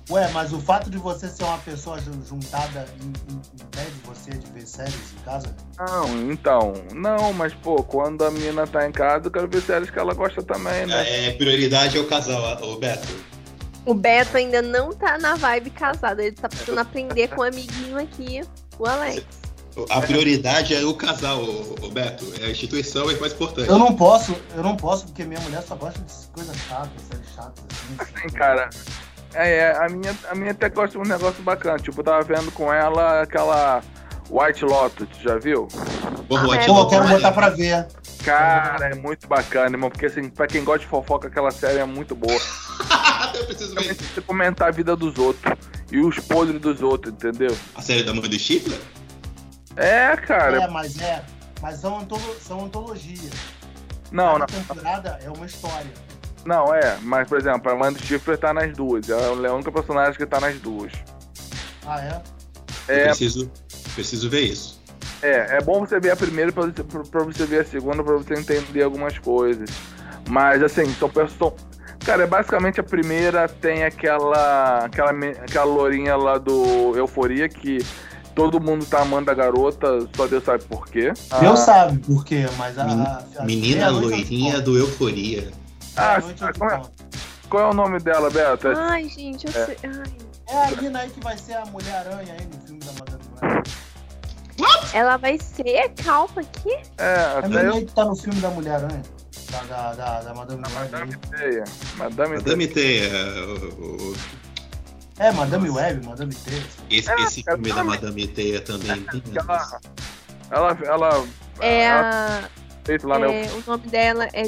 [SPEAKER 4] Ué, mas o fato de você ser uma pessoa jun- juntada im- im- impede você de ver séries em casa?
[SPEAKER 3] Não, então. Não, mas pô, quando a mina tá em casa, eu quero ver séries que ela gosta também, né?
[SPEAKER 2] É, prioridade é o casal, o Beto.
[SPEAKER 1] o Beto ainda não tá na vibe casado. Ele tá precisando aprender com o amiguinho aqui, o Alex.
[SPEAKER 2] A prioridade é o casal, o, o Beto. É a instituição é mais importante.
[SPEAKER 4] Eu não posso, eu não posso, porque minha mulher só gosta de coisas chatas, séries chatas, assim.
[SPEAKER 3] Assim, cara. É, é, a minha, a minha até gosta de um negócio bacana. Tipo, eu tava vendo com ela aquela White Lotus, já viu?
[SPEAKER 2] Porra,
[SPEAKER 1] Ah, é.
[SPEAKER 4] Eu
[SPEAKER 2] Lotus
[SPEAKER 4] quero botar pra ver.
[SPEAKER 3] Cara, é muito bacana, irmão. Porque assim, pra quem gosta de fofoca, aquela série é muito boa.
[SPEAKER 2] Até eu preciso ver.
[SPEAKER 3] Você comentar a vida dos outros e os podres dos outros, entendeu?
[SPEAKER 2] A série da mãe do Chifre?
[SPEAKER 3] É, cara.
[SPEAKER 4] É, mas é. Mas são, antolo- são antologias.
[SPEAKER 3] Não, não,
[SPEAKER 4] Cada temporada é uma história.
[SPEAKER 3] Não, é. Mas, por exemplo, a Amanda Schiffer tá nas duas. Ela é a única personagem que tá nas duas.
[SPEAKER 4] Ah, é?
[SPEAKER 2] Eu
[SPEAKER 3] É,
[SPEAKER 2] preciso, preciso ver isso.
[SPEAKER 3] é, é bom você ver a primeira pra você, pra- pra você ver a segunda, pra você entender algumas coisas. Mas, assim, são pessoas. Cara, é basicamente a primeira tem aquela, aquela, me- aquela lourinha lá do Euforia que todo mundo tá amando a garota, só Deus sabe por quê.
[SPEAKER 4] Deus sabe por quê, mas a.
[SPEAKER 2] Men-
[SPEAKER 4] a- a-
[SPEAKER 2] Menina
[SPEAKER 4] te
[SPEAKER 2] loirinha do Euforia.
[SPEAKER 3] Ah,
[SPEAKER 4] te
[SPEAKER 3] como é-. Qual é o nome dela, Beto? É-
[SPEAKER 1] Ai, gente, eu
[SPEAKER 3] É.
[SPEAKER 1] sei. Ai.
[SPEAKER 4] É a mina aí que vai ser a Mulher-Aranha aí no filme da Madame Web.
[SPEAKER 1] Ela vai ser calma aqui?
[SPEAKER 3] É,
[SPEAKER 4] A
[SPEAKER 3] até
[SPEAKER 4] mina
[SPEAKER 3] eu.
[SPEAKER 4] aí que tá no filme da Mulher-Aranha. Da, da, da, da Madame.
[SPEAKER 3] Madame. Teia. Madame Teia.
[SPEAKER 2] Madame Teia. o- o-
[SPEAKER 4] É, Madame Web, Madame T.
[SPEAKER 2] Esse,
[SPEAKER 3] Ah,
[SPEAKER 2] esse filme da. Madame Teia também tem.
[SPEAKER 3] Ela, ela, ela,
[SPEAKER 1] É
[SPEAKER 3] ela
[SPEAKER 1] a.
[SPEAKER 3] lá no-
[SPEAKER 1] é, o nome dela é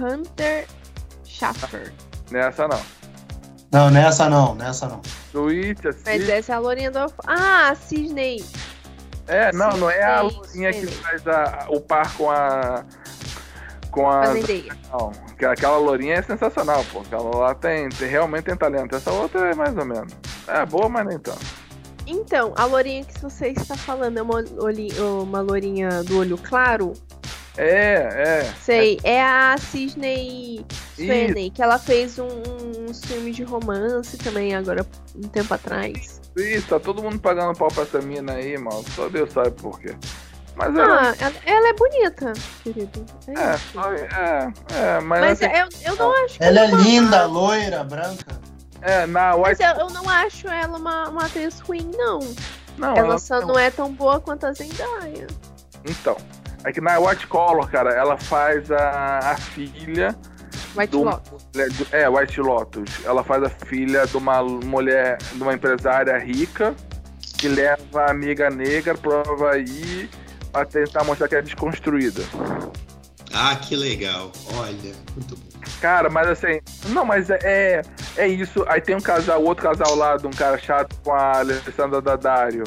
[SPEAKER 1] Hunter Schaffer.
[SPEAKER 3] nessa não.
[SPEAKER 4] Não, nessa não, nessa não.
[SPEAKER 1] Mas
[SPEAKER 3] assim.
[SPEAKER 1] essa é a Lourinha do. Ah, a Cisney.
[SPEAKER 3] É, não, não é a Lourinha que faz a- o par com a. Com a.
[SPEAKER 1] Fazendeira.
[SPEAKER 3] Não, que aquela lourinha é sensacional, pô. Aquela lá tem, tem- realmente tem talento. Essa outra é mais ou menos. É boa, mas nem tanto.
[SPEAKER 1] Então, a lourinha que você está falando é uma, uma lourinha do olho claro?
[SPEAKER 3] É, é.
[SPEAKER 1] Sei, é a Cisney Sweeney, que ela fez um, um, uns filmes de romance também agora, um tempo atrás.
[SPEAKER 3] Isso, tá todo mundo pagando pau pra essa mina aí, mano. Só Deus sabe por quê. Mas ela.
[SPEAKER 1] Ah, ela, ela é bonita, querido. É
[SPEAKER 3] É, é, é, mas,
[SPEAKER 1] Mas
[SPEAKER 3] assim,
[SPEAKER 1] eu, eu não acho.
[SPEAKER 4] Ela é
[SPEAKER 1] uma-
[SPEAKER 4] linda, loira, branca.
[SPEAKER 3] é, na
[SPEAKER 1] Mas
[SPEAKER 3] White.
[SPEAKER 1] eu, eu não acho ela uma, uma atriz ruim, não.
[SPEAKER 3] Não,
[SPEAKER 1] ela
[SPEAKER 3] ela-
[SPEAKER 1] só não é tão boa quanto a Zendaya.
[SPEAKER 3] Então, é que na White Collar, cara, ela faz a, a filha
[SPEAKER 1] White
[SPEAKER 3] do,
[SPEAKER 1] Lotus.
[SPEAKER 3] É, White Lotus. Ela faz a filha de uma mulher, de uma empresária rica que leva a amiga negra pro Havaí pra tentar mostrar que é desconstruída.
[SPEAKER 2] Ah, que legal. Olha, muito bom.
[SPEAKER 3] Cara, mas assim, não, mas é, é, é isso. Aí tem um casal, outro casal lá de um cara chato com a Alessandra Daddario,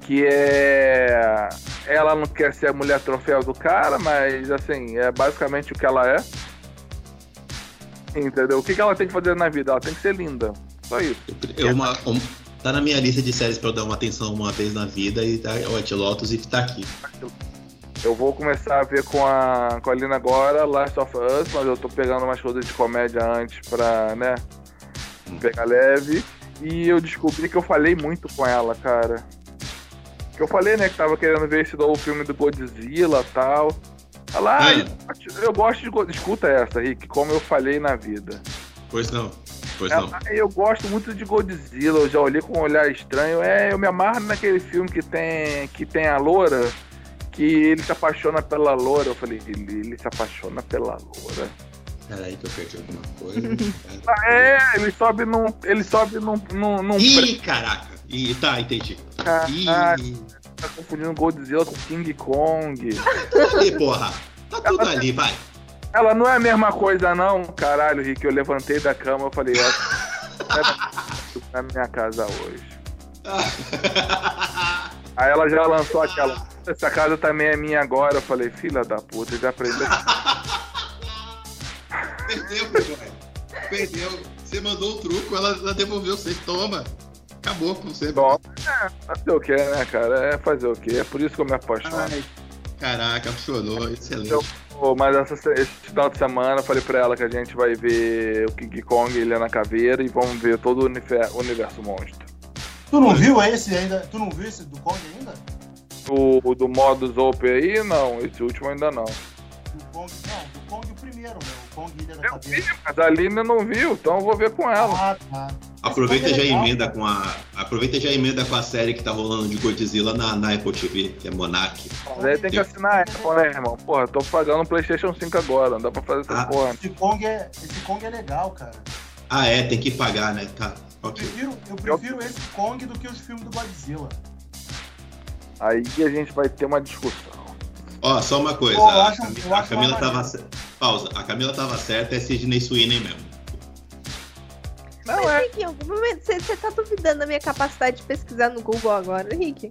[SPEAKER 3] que é. Ela não quer ser a mulher troféu do cara, mas assim, é basicamente o que ela é. Entendeu? O que, que ela tem que fazer na vida? Ela tem que ser linda. Só isso.
[SPEAKER 2] Eu, uma, um- tá na minha lista de séries pra eu dar uma atenção uma vez na vida e tá White Lotus e tá aqui.
[SPEAKER 3] Eu vou começar a ver com a, com a Lina agora, Last of Us, mas eu tô pegando umas coisas de comédia antes pra, né, pegar leve. E eu descobri que eu falei muito com ela, cara. Que eu falei, né, que tava querendo ver esse novo filme do Godzilla e tal. Ela, ah,
[SPEAKER 2] Ah.
[SPEAKER 3] eu gosto de. Go- Escuta essa, Rick, como eu falei na vida.
[SPEAKER 2] Pois não. Pois não.
[SPEAKER 3] Ela, eu gosto muito de Godzilla, eu já olhei com um olhar estranho. É, eu me amarro naquele filme que tem, que tem a loura, que ele se apaixona pela loura. Eu falei, ele, ele se apaixona pela loura.
[SPEAKER 2] Peraí que eu perdi alguma coisa.
[SPEAKER 3] Ah, é, ele sobe num. Ele sobe num. num, num
[SPEAKER 2] Ih, caraca. Ih, tá, entendi. Ih,
[SPEAKER 3] Caralho, tá confundindo Godzilla com King Kong.
[SPEAKER 2] tudo ali, porra. Tá tudo ali, vai.
[SPEAKER 3] Ela não é a mesma coisa, não, caralho, Rick. Eu levantei da cama e falei, é na minha casa hoje. Aí ela já lançou aquela. essa casa também é minha agora. Eu falei, filha da puta, já aprendeu.
[SPEAKER 2] Perdeu. Perdeu. Você mandou o truco, ela, ela devolveu você. Toma. Acabou com você.
[SPEAKER 3] Bom, é, fazer o que, né, cara? É fazer o que? É por isso que eu me apaixono.
[SPEAKER 2] Ai, caraca, funcionou. Excelente.
[SPEAKER 3] Eu- Mas essa, esse final de semana eu falei pra ela que a gente vai ver o King Kong Ilha na Caveira e vamos ver todo o unife- o universo monstro.
[SPEAKER 4] Tu não viu esse ainda? Tu não viu esse do Kong ainda?
[SPEAKER 3] O, o do modus open aí, não. Esse último ainda não.
[SPEAKER 4] Do Kong, não, do Kong o primeiro, né? O Kong Ilha da
[SPEAKER 3] Eu vi,
[SPEAKER 4] Caveira.
[SPEAKER 3] mas a Aline não viu, então eu vou ver com ela.
[SPEAKER 4] Ah, tá.
[SPEAKER 2] Aproveita e já emenda
[SPEAKER 4] cara.
[SPEAKER 2] com a. Aproveita já emenda com a série que tá rolando de Godzilla na, na Apple TV, que é Monarch.
[SPEAKER 3] Mas aí tem que assinar a Apple, né, irmão? Porra, eu tô pagando o PlayStation 5 agora, não dá pra fazer essa
[SPEAKER 2] Ah.
[SPEAKER 3] porra.
[SPEAKER 4] Esse Kong, é, esse Kong é legal, cara.
[SPEAKER 2] Ah, é, tem que pagar, né? Tá.
[SPEAKER 4] Eu
[SPEAKER 2] Ok.
[SPEAKER 4] prefiro, eu prefiro esse Kong do que os filmes do Godzilla.
[SPEAKER 3] Aí a gente vai ter uma discussão.
[SPEAKER 2] Ó, só uma coisa.
[SPEAKER 4] Pô, eu
[SPEAKER 2] a,
[SPEAKER 4] acho-
[SPEAKER 2] Cami-
[SPEAKER 4] eu
[SPEAKER 2] a Camila tava. Pausa. A Camila tava certa, é Sidney Sweeney mesmo.
[SPEAKER 3] Não
[SPEAKER 1] Mas,
[SPEAKER 3] é.
[SPEAKER 1] Rick, em algum momento você, você tá duvidando da minha capacidade de pesquisar no Google agora, Rick?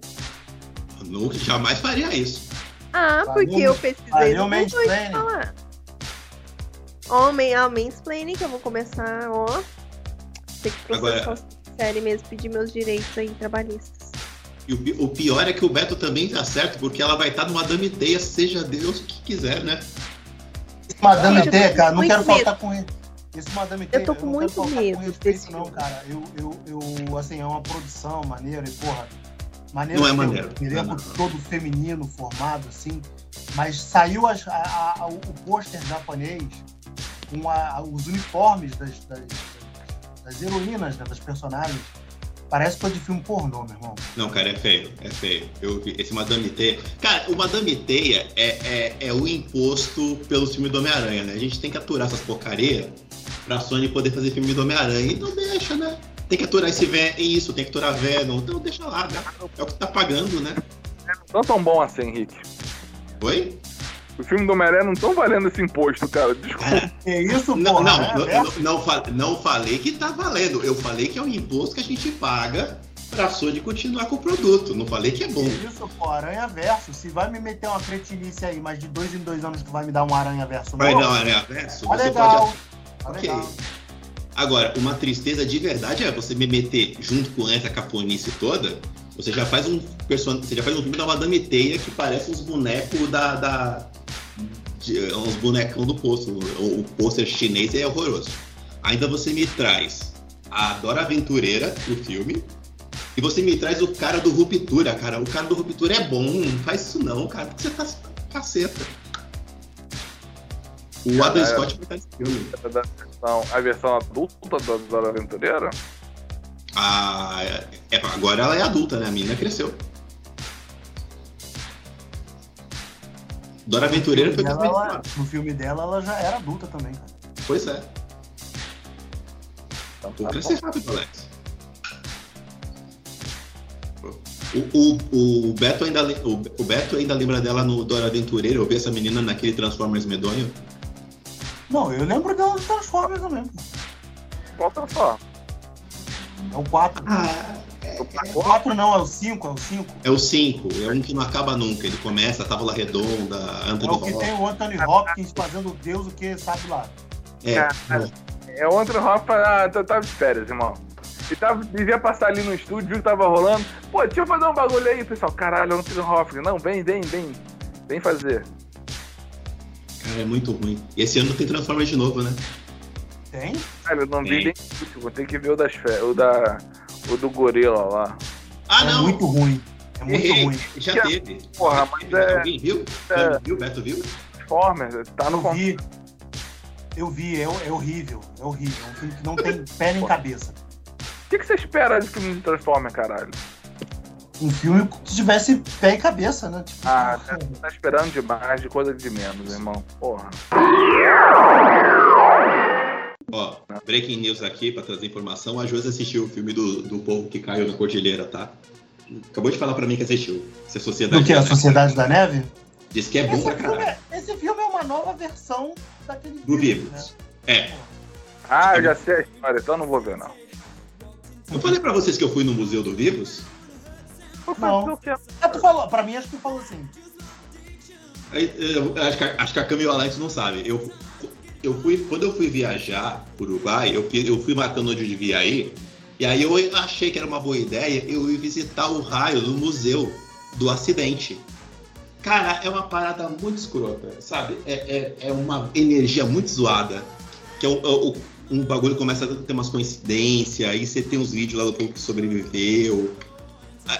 [SPEAKER 2] Eu nunca, jamais faria isso.
[SPEAKER 1] Ah,
[SPEAKER 4] Valeu,
[SPEAKER 1] porque eu pesquisei no Google e falar. Homem, mansplaining, que eu vou começar, ó. Tem que processar
[SPEAKER 2] Agora-
[SPEAKER 1] série mesmo, pedir meus direitos aí trabalhistas.
[SPEAKER 2] E o, o pior é que o Beto também tá certo, porque ela vai estar numa Madame Teia, seja Deus o que quiser, né?
[SPEAKER 4] Madame
[SPEAKER 1] Gente, eu
[SPEAKER 4] T,
[SPEAKER 1] tô com
[SPEAKER 4] cara, não quero faltar com ele. Esse Madame
[SPEAKER 1] Eu tô com
[SPEAKER 4] não
[SPEAKER 1] muito medo
[SPEAKER 4] com respeito,
[SPEAKER 1] desse
[SPEAKER 4] não,
[SPEAKER 1] filme.
[SPEAKER 4] cara. Eu, eu, eu, assim, é uma produção maneira e, porra, maneiro.
[SPEAKER 2] Não é maneiro.
[SPEAKER 4] Elenco
[SPEAKER 2] não.
[SPEAKER 4] todo feminino, formado, assim. Mas saiu as- a- a- o o pôster japonês com a- os uniformes das, das, das heroínas, né, das personagens. Parece coisa de filme pornô, meu irmão.
[SPEAKER 2] Não, cara, é feio, é feio. Eu vi esse Madame Teia. Cara, o Madame Teia é, é, é o imposto pelo filme do Homem-Aranha, né? A gente tem que aturar essas porcaria pra Sony poder fazer filme do Homem-Aranha. Então deixa, né? Tem que aturar esse Ven isso, tem que aturar Venom. Então deixa lá, né? É o que tá pagando, né?
[SPEAKER 3] Não tão bom assim, Henrique.
[SPEAKER 2] Oi?
[SPEAKER 3] O filme do Homem-Aranha não tão valendo esse imposto, cara. Desculpa.
[SPEAKER 4] Que isso,
[SPEAKER 2] Não,
[SPEAKER 4] porra?
[SPEAKER 2] não, não,
[SPEAKER 4] Verso?
[SPEAKER 2] não, não não falei que tá valendo. Eu falei que é um imposto que a gente paga pra Sony continuar com o produto. Não falei que é bom.
[SPEAKER 4] Isso, pô, Aranha Verso. Se vai me meter uma cretinice aí, mas de dois em dois anos tu vai me dar um Aranha Verso
[SPEAKER 2] Vai
[SPEAKER 4] novo?
[SPEAKER 2] não, Aranha Verso?
[SPEAKER 4] Tá legal.
[SPEAKER 2] pode.
[SPEAKER 4] Tá
[SPEAKER 2] Ok.
[SPEAKER 4] legal.
[SPEAKER 2] Agora, uma tristeza de verdade é você me meter junto com essa cafonice toda. Você já faz um person... você já faz um filme da Madame Teia que parece uns bonecos da. da... de- uns bonecão do posto. O, o pôster chinês é horroroso. Ainda você me traz a Dora Aventureira do filme. E você me traz o cara do Ruptura, cara. O cara do Ruptura é bom, não faz isso não, cara. Porque você tá caceta. O Adam
[SPEAKER 3] É.
[SPEAKER 2] Scott vai estar nesse filme.
[SPEAKER 3] Versão- a versão adulta da Dora Aventureira?
[SPEAKER 2] Ah, é, agora ela é adulta, né? A menina cresceu. Dora Aventureira foi
[SPEAKER 4] Ela-
[SPEAKER 2] 2004.
[SPEAKER 4] no filme dela, ela já era adulta também. cara.
[SPEAKER 2] Pois é.
[SPEAKER 3] Então, tá
[SPEAKER 2] crescer
[SPEAKER 3] bom.
[SPEAKER 2] rápido, Alex. O, o, o, Beto ainda, o, o Beto ainda lembra dela no Dora Aventureira. Eu vi essa menina naquele Transformers medonho.
[SPEAKER 4] Não, eu lembro dela do Transformers também. pô.
[SPEAKER 3] Volta só.
[SPEAKER 4] É o 4.
[SPEAKER 2] Ah,
[SPEAKER 4] O 4 não, é o 5, é o 5.
[SPEAKER 2] é o 5. É um que não acaba nunca. Ele começa, Távola Redonda,
[SPEAKER 4] É
[SPEAKER 2] Anthony
[SPEAKER 4] o que
[SPEAKER 2] Hopkins.
[SPEAKER 4] tem o Anthony Hopkins fazendo Deus o que sabe lá.
[SPEAKER 2] É,
[SPEAKER 3] Cara, É outro Rafa, ah, tu tava de férias, irmão. E tava, devia passar ali no estúdio, viu que tava rolando. Pô, deixa eu fazer um bagulho aí, pessoal. Caralho, eu não fiz um Hopkins. Não, vem, vem, vem. Vem fazer.
[SPEAKER 2] cara, é muito ruim. E esse ano tem Transformers de novo, né?
[SPEAKER 4] Tem?
[SPEAKER 3] Cara, eu não vi
[SPEAKER 2] Tem.
[SPEAKER 3] nem o último. Tem que ver o das férias, o da. O do gorila lá.
[SPEAKER 2] Ah,
[SPEAKER 4] é
[SPEAKER 2] não!
[SPEAKER 4] muito ruim. É muito
[SPEAKER 2] Errei.
[SPEAKER 4] ruim.
[SPEAKER 2] Já
[SPEAKER 3] Que-
[SPEAKER 2] teve.
[SPEAKER 3] Porra,
[SPEAKER 2] Já
[SPEAKER 3] mas
[SPEAKER 2] teve.
[SPEAKER 3] é-
[SPEAKER 2] Alguém viu?
[SPEAKER 3] é.
[SPEAKER 2] Viu? Beto viu?
[SPEAKER 3] Transformers, tá no
[SPEAKER 4] Eu vi. Eu vi, é, é horrível. É horrível. É um filme que não tem pé nem cabeça.
[SPEAKER 3] O que, que você espera de filme de Transformers, caralho?
[SPEAKER 4] Um filme que tivesse pé e cabeça, né? Tipo,
[SPEAKER 3] Ah,
[SPEAKER 4] porra.
[SPEAKER 3] Tá esperando demais, de coisa de menos, irmão. Porra.
[SPEAKER 2] Ó, breaking news aqui pra trazer informação. A Josi assistiu o filme do, do povo que caiu na cordilheira, tá? Acabou de falar pra mim que assistiu. Se é Sociedade
[SPEAKER 4] Do que? A. Sociedade da Neve?
[SPEAKER 2] Diz que é bom
[SPEAKER 4] Esse
[SPEAKER 2] pra caralho.
[SPEAKER 4] é, esse filme é uma nova versão daquele
[SPEAKER 2] Do
[SPEAKER 4] Vivos,
[SPEAKER 2] Vivos. É.
[SPEAKER 3] Ah, eu já sei a história, então não vou ver, não.
[SPEAKER 2] Eu falei pra vocês que eu fui no Museu do Vivos?
[SPEAKER 4] Não.
[SPEAKER 3] o quê?
[SPEAKER 4] Ah, tu falou, pra mim acho que tu falou assim.
[SPEAKER 2] Aí, eu Acho que, a- acho que a Cami o Alex não sabem. Eu, eu fui, quando eu fui viajar pro Uruguai, eu, fui- eu fui marcando onde eu devia ir. E aí eu achei que era uma boa ideia eu ir visitar o raio do museu do acidente. Cara, é uma parada muito escrota, sabe? É, é, é uma energia muito zoada. Que é o, é o- um bagulho começa a ter umas coincidências, aí você tem uns vídeos lá do povo que sobreviveu.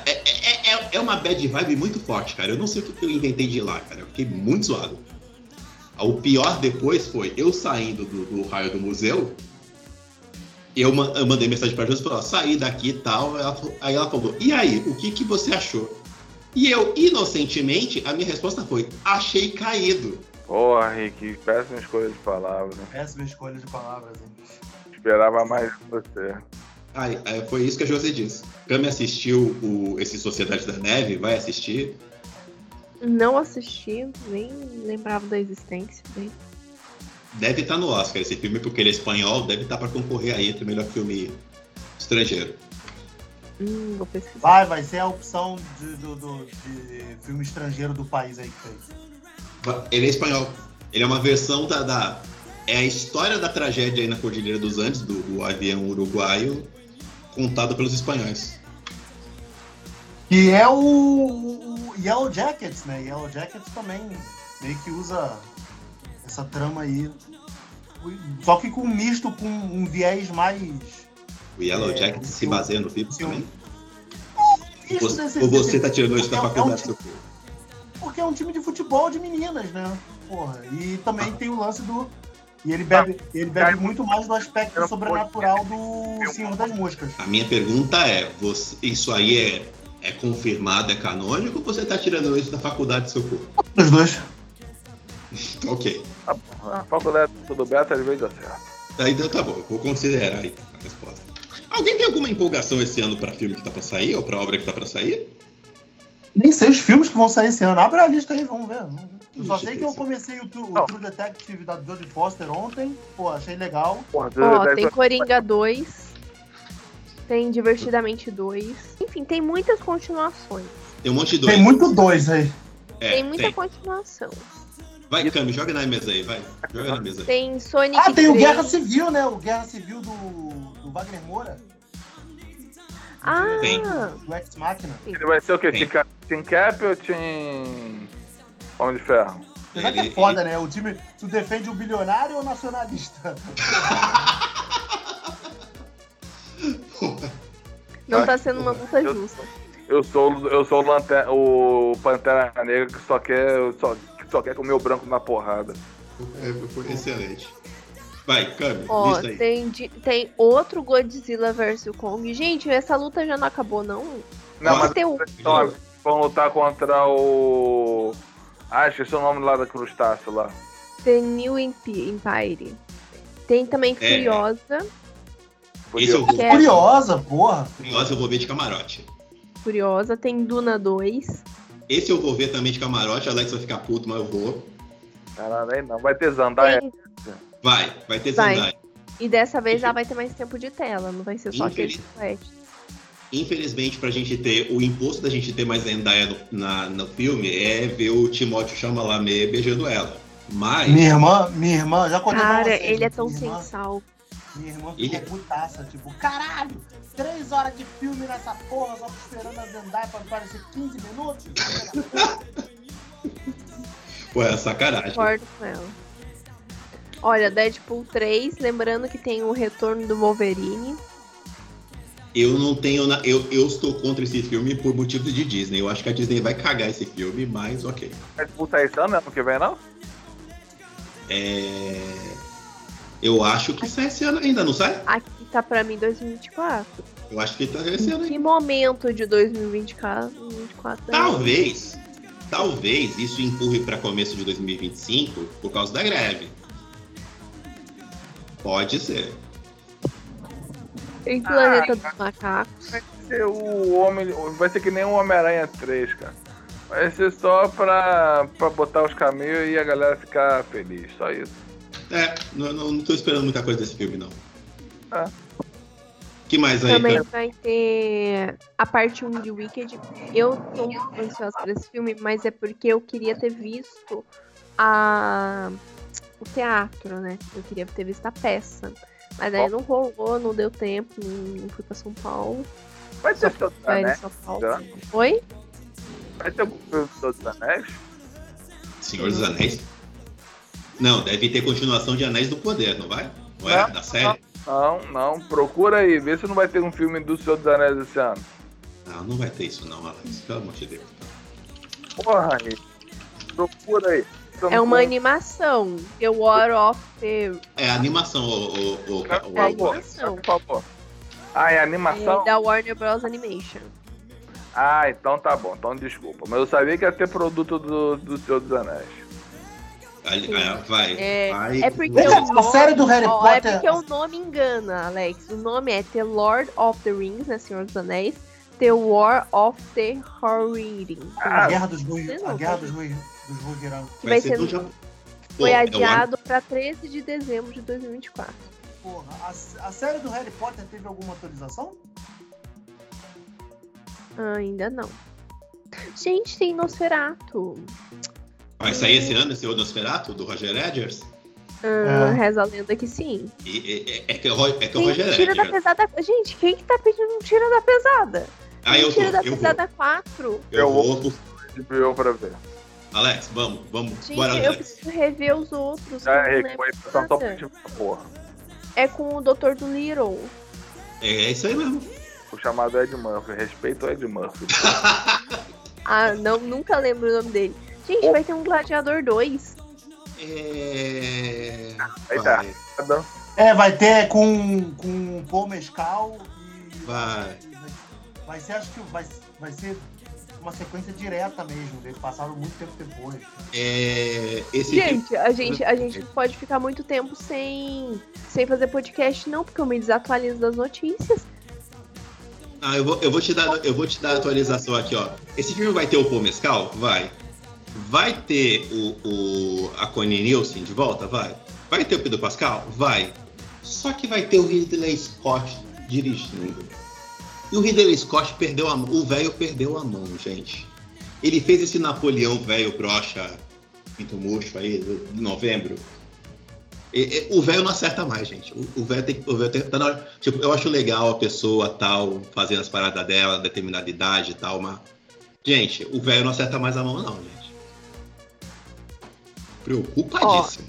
[SPEAKER 2] É, é, é, é uma bad vibe muito forte, cara. Eu não sei o que eu inventei de lá, cara. Eu fiquei muito zoado. O pior depois foi eu saindo do, do raio do museu. Eu, ma- eu mandei mensagem pra Josi e falei, ó, saí daqui e tal. Ela aí ela falou, e aí, o que, que você achou? E eu, inocentemente, a minha resposta foi, achei caído.
[SPEAKER 3] Porra, Rick, péssima escolha de palavras.
[SPEAKER 4] Péssima escolha de palavras, hein?
[SPEAKER 3] Esperava mais de você.
[SPEAKER 2] Aí, aí foi isso que a Josi disse. Cami assistiu o, esse Sociedade da Neve, vai assistir.
[SPEAKER 1] Não assisti, nem lembrava da existência. Nem.
[SPEAKER 2] Deve estar no Oscar esse filme, porque ele é espanhol, deve estar para concorrer aí entre o melhor filme estrangeiro.
[SPEAKER 1] Hum, vou pesquisar.
[SPEAKER 4] Vai, vai ser a opção de, do, do- de filme estrangeiro do país aí que fez.
[SPEAKER 2] Ele é espanhol. Ele é uma versão da, da- É a história da tragédia aí na Cordilheira dos Andes, do, do avião uruguaio, contada pelos espanhóis.
[SPEAKER 4] Que é o Yellow Jackets, né? Yellow Jackets também meio que usa essa trama aí. Só que com um misto com um viés mais.
[SPEAKER 2] O Yellow
[SPEAKER 4] É,
[SPEAKER 2] Jacket se baseia no filme
[SPEAKER 4] o-
[SPEAKER 2] também?
[SPEAKER 4] Isso
[SPEAKER 2] Você- ou você tá tirando isso da
[SPEAKER 4] é é um
[SPEAKER 2] faculdade? cu?
[SPEAKER 4] Porque é um time de futebol de meninas, né? Porra. E também tem o lance do. E ele bebe, ele bebe muito mais do aspecto sobrenatural do Senhor das Moscas.
[SPEAKER 2] A minha pergunta é: você- isso aí é, é confirmado, é canônico, ou você tá tirando isso da faculdade do seu cu?
[SPEAKER 4] Os dois.
[SPEAKER 2] Ok.
[SPEAKER 3] A faculdade tudo beta às vezes dá certo.
[SPEAKER 2] Aí então tá bom, eu vou considerar aí a resposta. Alguém tem alguma empolgação esse ano pra filme que tá pra sair, ou pra obra que tá pra sair?
[SPEAKER 4] Nem sei os filmes que vão sair esse ano. Abre a lista aí, vamos ver. Eu só sei que eu comecei o, True- o. True Detective da Jodie Foster ontem. Pô, achei legal.
[SPEAKER 1] Ó,
[SPEAKER 3] deve-
[SPEAKER 1] tem Coringa 2. Tem Divertidamente 2. Enfim, tem muitas continuações.
[SPEAKER 2] Tem um monte de dois.
[SPEAKER 4] Tem muito dois aí.
[SPEAKER 2] É,
[SPEAKER 1] tem muita
[SPEAKER 2] tem.
[SPEAKER 1] continuação.
[SPEAKER 2] Vai, Cami, joga na mesa aí, vai. Joga na mesa.
[SPEAKER 1] Tem Sonic
[SPEAKER 4] Ah, tem o
[SPEAKER 1] 3.
[SPEAKER 4] Guerra Civil, né? O Guerra Civil do, do Wagner Moura.
[SPEAKER 1] Ah,
[SPEAKER 2] Tem.
[SPEAKER 4] Do Ex Machina.
[SPEAKER 3] Ele vai ser o quê?
[SPEAKER 2] Tem.
[SPEAKER 3] Team Cap- ou Team. Homem de Ferro?
[SPEAKER 4] Apesar que é
[SPEAKER 2] Ele-
[SPEAKER 4] foda, né? O time. Tu defende o bilionário ou o nacionalista?
[SPEAKER 1] não tá sendo uma luta justa.
[SPEAKER 3] Eu sou, eu sou o, Lanter- o Pantera Negra que só quer, só, que só quer comer o branco na porrada.
[SPEAKER 2] É, foi excelente. Vai, Cami,
[SPEAKER 1] Ó,
[SPEAKER 2] lista aí.
[SPEAKER 1] tem, tem outro Godzilla vs Kong. Gente, essa luta já não acabou, não?
[SPEAKER 3] Não,
[SPEAKER 2] Ó,
[SPEAKER 3] mas
[SPEAKER 1] tem o-
[SPEAKER 3] então, vão lutar contra o. Ah, esqueci o nome lá da crustáceo lá.
[SPEAKER 1] The New Empi- Empire. Tem também
[SPEAKER 2] É.
[SPEAKER 1] Furiosa.
[SPEAKER 2] Eu vou,
[SPEAKER 1] é
[SPEAKER 4] Curiosa, porra.
[SPEAKER 2] Curiosa eu vou ver de camarote.
[SPEAKER 1] Furiosa. Tem Duna 2.
[SPEAKER 2] Esse eu vou ver também de camarote, Alex vai ficar puto, mas eu vou.
[SPEAKER 3] Caralho, aí não. Vai ter Zandaia.
[SPEAKER 1] Tem-
[SPEAKER 2] Vai, vai ter
[SPEAKER 1] Vai.
[SPEAKER 2] Zendaya.
[SPEAKER 1] E dessa vez já vai ter mais tempo de tela. Não vai ser só aquele
[SPEAKER 2] Infeliz-
[SPEAKER 1] flash.
[SPEAKER 2] Infelizmente, pra gente ter o imposto da gente ter mais Zendaya no, na, no filme é ver o Timóteo Chalamet beijando ela. Mas
[SPEAKER 4] Minha irmã, minha irmã, já contei pra
[SPEAKER 1] Cara,
[SPEAKER 4] vocês,
[SPEAKER 1] ele é tão
[SPEAKER 4] minha irmã. Minha irmã
[SPEAKER 2] Ele
[SPEAKER 4] ficou
[SPEAKER 2] é-
[SPEAKER 4] putaça, tipo, caralho, três horas de filme nessa porra, só esperando a Zendaya pra aparecer 15 minutos?
[SPEAKER 2] pô, é sacanagem.
[SPEAKER 1] Concordo com ela. Olha, Deadpool 3, lembrando que tem o retorno do Wolverine.
[SPEAKER 2] Eu não tenho. na- eu, eu estou contra esse filme por motivos de Disney. Eu acho que a Disney vai cagar esse filme, mas ok.
[SPEAKER 3] Vai disputar esse ano, né? Ano que vem, não?
[SPEAKER 2] É. Eu acho que sai esse ano ainda, não sai?
[SPEAKER 1] Aqui tá pra mim 2024.
[SPEAKER 2] Eu acho que tá esse ano
[SPEAKER 1] Em
[SPEAKER 2] ainda.
[SPEAKER 1] que momento de 2024? 2024 é?
[SPEAKER 2] Talvez, talvez isso empurre para começo de 2025 por causa da greve. Pode ser.
[SPEAKER 1] Em Planeta dos Macacos.
[SPEAKER 3] Vai ser o homem. Vai ser que nem o Homem-Aranha 3, cara. Vai ser só pra, pra botar os caminhos e a galera ficar feliz. Só isso.
[SPEAKER 2] É, não, não, não tô esperando muita coisa desse filme, não.
[SPEAKER 3] É.
[SPEAKER 2] que mais aí?
[SPEAKER 1] Também
[SPEAKER 2] cara?
[SPEAKER 1] vai ter a parte 1 de Wicked. Eu tô muito ansiosa por esse filme, mas é porque eu queria ter visto a... o teatro, né? Eu queria ter visto a peça. Mas aí não rolou, não deu tempo, não fui pra São Paulo.
[SPEAKER 3] Vai ter Senhor dos
[SPEAKER 1] Vai em
[SPEAKER 3] Anéis?
[SPEAKER 1] São Paulo.
[SPEAKER 3] já?
[SPEAKER 1] Oi?
[SPEAKER 3] Vai ter filme do Senhor dos Anéis?
[SPEAKER 2] Senhor dos Anéis? Não, deve ter continuação de Anéis do Poder, não vai? Não é?
[SPEAKER 3] Não,
[SPEAKER 2] Da série?
[SPEAKER 3] Não, não. Procura aí. Vê se não vai ter um filme do Senhor dos Anéis esse ano.
[SPEAKER 2] Não, não vai ter isso não, Alex. Pelo amor de Deus.
[SPEAKER 3] Porra, aí. Procura aí.
[SPEAKER 1] É uma animação. The War of the...
[SPEAKER 2] É animação, o, o, o,
[SPEAKER 3] Por
[SPEAKER 2] o-
[SPEAKER 1] É
[SPEAKER 3] favor,
[SPEAKER 1] animação.
[SPEAKER 3] por favor. Ah, é animação?
[SPEAKER 1] é da Warner Bros. Animation.
[SPEAKER 3] Ah, então tá bom. Então desculpa. Mas eu sabia que ia ter produto do, do Senhor dos Anéis.
[SPEAKER 2] Ah, vai,
[SPEAKER 1] É,
[SPEAKER 2] vai.
[SPEAKER 1] é porque o
[SPEAKER 4] cá, a
[SPEAKER 1] nome-
[SPEAKER 4] série do Harry
[SPEAKER 1] Ó, é
[SPEAKER 4] Potter.
[SPEAKER 1] porque o nome engana, Alex. O nome é The Lord of the Rings, né, Senhor dos Anéis. The War of the Horreading.
[SPEAKER 3] Ah,
[SPEAKER 4] A Guerra dos Ruis.
[SPEAKER 1] Sei
[SPEAKER 4] A Guerra dos Ruirão.
[SPEAKER 1] que vai ser
[SPEAKER 2] do Japão.
[SPEAKER 1] Foi
[SPEAKER 2] é
[SPEAKER 1] adiado pra 13 de dezembro de 2024.
[SPEAKER 4] Porra, a, a série do Harry Potter teve alguma atualização?
[SPEAKER 1] Ainda não. Gente, tem Nosferatu.
[SPEAKER 2] Vai sair esse ano esse Nosferatu do Roger Edgers?
[SPEAKER 1] Ah,
[SPEAKER 4] É.
[SPEAKER 1] Reza a lenda que sim.
[SPEAKER 2] E, e- é, é que, é que o
[SPEAKER 1] Tem
[SPEAKER 2] Roger
[SPEAKER 1] Tira da
[SPEAKER 2] Edgers.
[SPEAKER 1] Pesada. Gente, quem que tá pedindo um Tira da Pesada?
[SPEAKER 2] Ah, eu
[SPEAKER 1] Tira
[SPEAKER 2] vou,
[SPEAKER 1] da
[SPEAKER 2] eu vou.
[SPEAKER 1] Pesada 4.
[SPEAKER 2] Eu vou.
[SPEAKER 3] HBO pra ver.
[SPEAKER 2] Alex, vamos, vamos.
[SPEAKER 1] Gente,
[SPEAKER 2] Bora,
[SPEAKER 1] eu
[SPEAKER 2] Alex.
[SPEAKER 1] preciso rever os outros. Eu
[SPEAKER 3] é, pra tipo, porra.
[SPEAKER 1] É com o Dr. do Little.
[SPEAKER 2] É, é isso aí mesmo.
[SPEAKER 3] O chamado Ed Murphy. Respeito o Ed Murphy.
[SPEAKER 1] Ah, não, nunca lembro o nome dele. Gente, vai ter um Gladiador 2.
[SPEAKER 2] É.
[SPEAKER 3] Aí tá.
[SPEAKER 4] É, vai ter com, com Paul Mescal e.
[SPEAKER 2] vai.
[SPEAKER 4] Vai ser, acho que vai, vai ser uma sequência direta mesmo. Eles passaram muito tempo depois.
[SPEAKER 2] É,
[SPEAKER 1] Gente, a gente, a gente pode ficar muito tempo sem, sem fazer podcast, não, porque eu me desatualizo das notícias.
[SPEAKER 2] Ah, eu vou, eu vou te dar, eu vou te dar a atualização aqui, ó. Esse filme vai ter o Paul Mescal? Vai. Vai ter o, o a Connie Nielsen de volta? Vai. Vai ter o Pedro Pascal? Vai. Só que vai ter o Ridley Scott dirigindo. E o Ridley Scott perdeu a mão. O velho perdeu a mão, gente. Ele fez esse Napoleão velho brocha, pinto murcho aí, de novembro. E- e- o velho não acerta mais, gente. O- O velho tem, o velho tem, tá na hora- tipo, eu acho legal a pessoa tal, fazendo as paradas dela, determinada idade e tal, mas. Gente, o velho não acerta mais a mão, não, gente. Preocupadíssimo.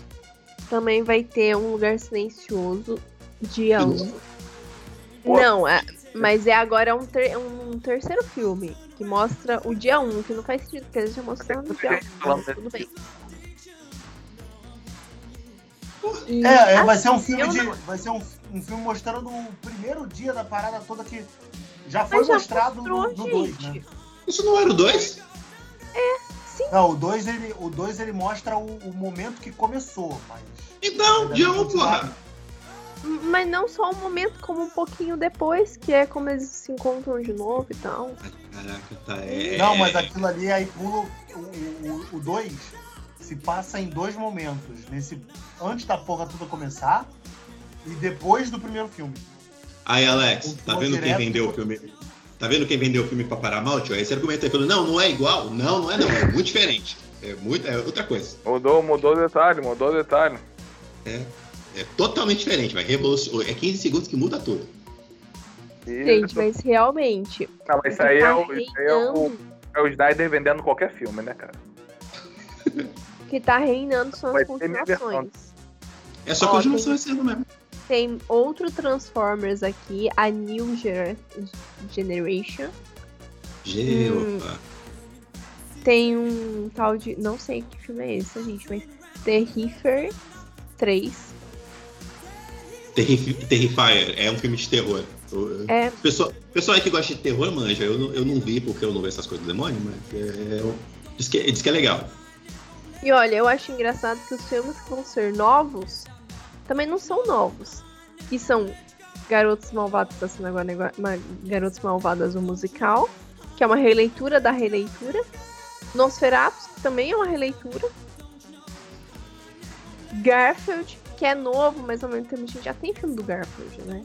[SPEAKER 1] Também vai ter um lugar silencioso dia
[SPEAKER 2] Nossa.
[SPEAKER 1] 1.
[SPEAKER 3] Pô.
[SPEAKER 1] Não, é, mas é agora um, ter- um terceiro filme que mostra o dia 1, que não faz sentido, porque eles já mostraram no dia 1.
[SPEAKER 3] Falando
[SPEAKER 1] Mas tudo bem. E,
[SPEAKER 4] É, é, vai
[SPEAKER 1] assim,
[SPEAKER 4] ser um filme de.
[SPEAKER 1] não-
[SPEAKER 4] Vai ser um, um filme mostrando o primeiro dia da parada toda que já foi
[SPEAKER 1] já
[SPEAKER 4] mostrado
[SPEAKER 1] mostrou,
[SPEAKER 4] no 2, né?
[SPEAKER 2] Isso não era o 2?
[SPEAKER 4] Não, o 2 ele, o dois, ele mostra o, o momento que começou, mas.
[SPEAKER 2] Então, 1, um, porra.
[SPEAKER 1] Mas não só um momento, como um pouquinho depois, que é como eles se encontram de novo e tal.
[SPEAKER 2] Caraca, tá. É...
[SPEAKER 4] Não, mas aquilo ali aí pula. O 2 se passa em dois momentos. Nesse, antes da porra toda começar e depois do primeiro filme.
[SPEAKER 2] Aí, Alex,
[SPEAKER 4] O
[SPEAKER 2] tá vendo quem vendeu o filme? Tá vendo quem vendeu o filme pra Paramount? Aí esse argumento aí falando, não, não é igual. Não, não é não, é muito diferente. É, muito, é outra coisa.
[SPEAKER 3] Mudou, mudou o detalhe, mudou o detalhe.
[SPEAKER 2] É totalmente diferente, vai. É 15 segundos que muda tudo.
[SPEAKER 1] Gente, mas realmente.
[SPEAKER 3] Não, mas isso aí é o,
[SPEAKER 1] tá
[SPEAKER 3] isso aí é o, é o Snyder vendendo qualquer filme, né, cara?
[SPEAKER 1] O que tá reinando são as continuações.
[SPEAKER 2] É só
[SPEAKER 1] Ó,
[SPEAKER 2] continuação
[SPEAKER 1] tem-
[SPEAKER 2] esse ano mesmo.
[SPEAKER 1] Tem outro Transformers aqui, a New Gener- Generation. Hum. Tem um tal de. Não sei que filme é esse, gente, mas. Terrifier 3.
[SPEAKER 2] Terrifi- Terrifier é um filme de terror.
[SPEAKER 1] É,
[SPEAKER 2] Pessoal, pessoal aí que gosta de terror, manja. Eu, não- eu não vi porque eu não vejo essas coisas do demônio, mas é, eu- diz, que, diz que é legal.
[SPEAKER 1] E olha, eu acho engraçado que os filmes que vão ser novos também não são novos. Que são Garotos Malvados, tá agora nego- uma- Garotos Malvadas, o musical, que é uma releitura da releitura. Nosferatu, que também é uma releitura. Garfield, que é novo, mas ao mesmo tempo a gente já tem filme do Garfield, né?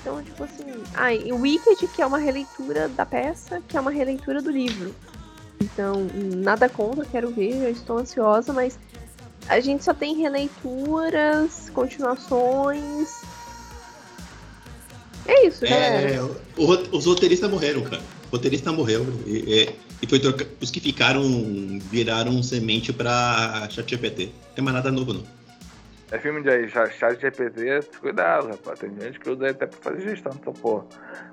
[SPEAKER 1] Então, tipo assim. Ah, e Wicked, que é uma releitura da peça, que é uma releitura do livro. Então, nada contra, quero ver, eu estou ansiosa, mas a gente só tem releituras, continuações. É isso, galera.
[SPEAKER 2] É, o- os roteiristas morreram, cara. O roteirista morreu. E, e- e foi troca... Os que ficaram viraram semente pra ChatGPT. Não tem mais nada novo, não.
[SPEAKER 3] É filme de chat chat GPT, cuidado, rapaz. Tem gente que usa até pra fazer gestão dessa porra.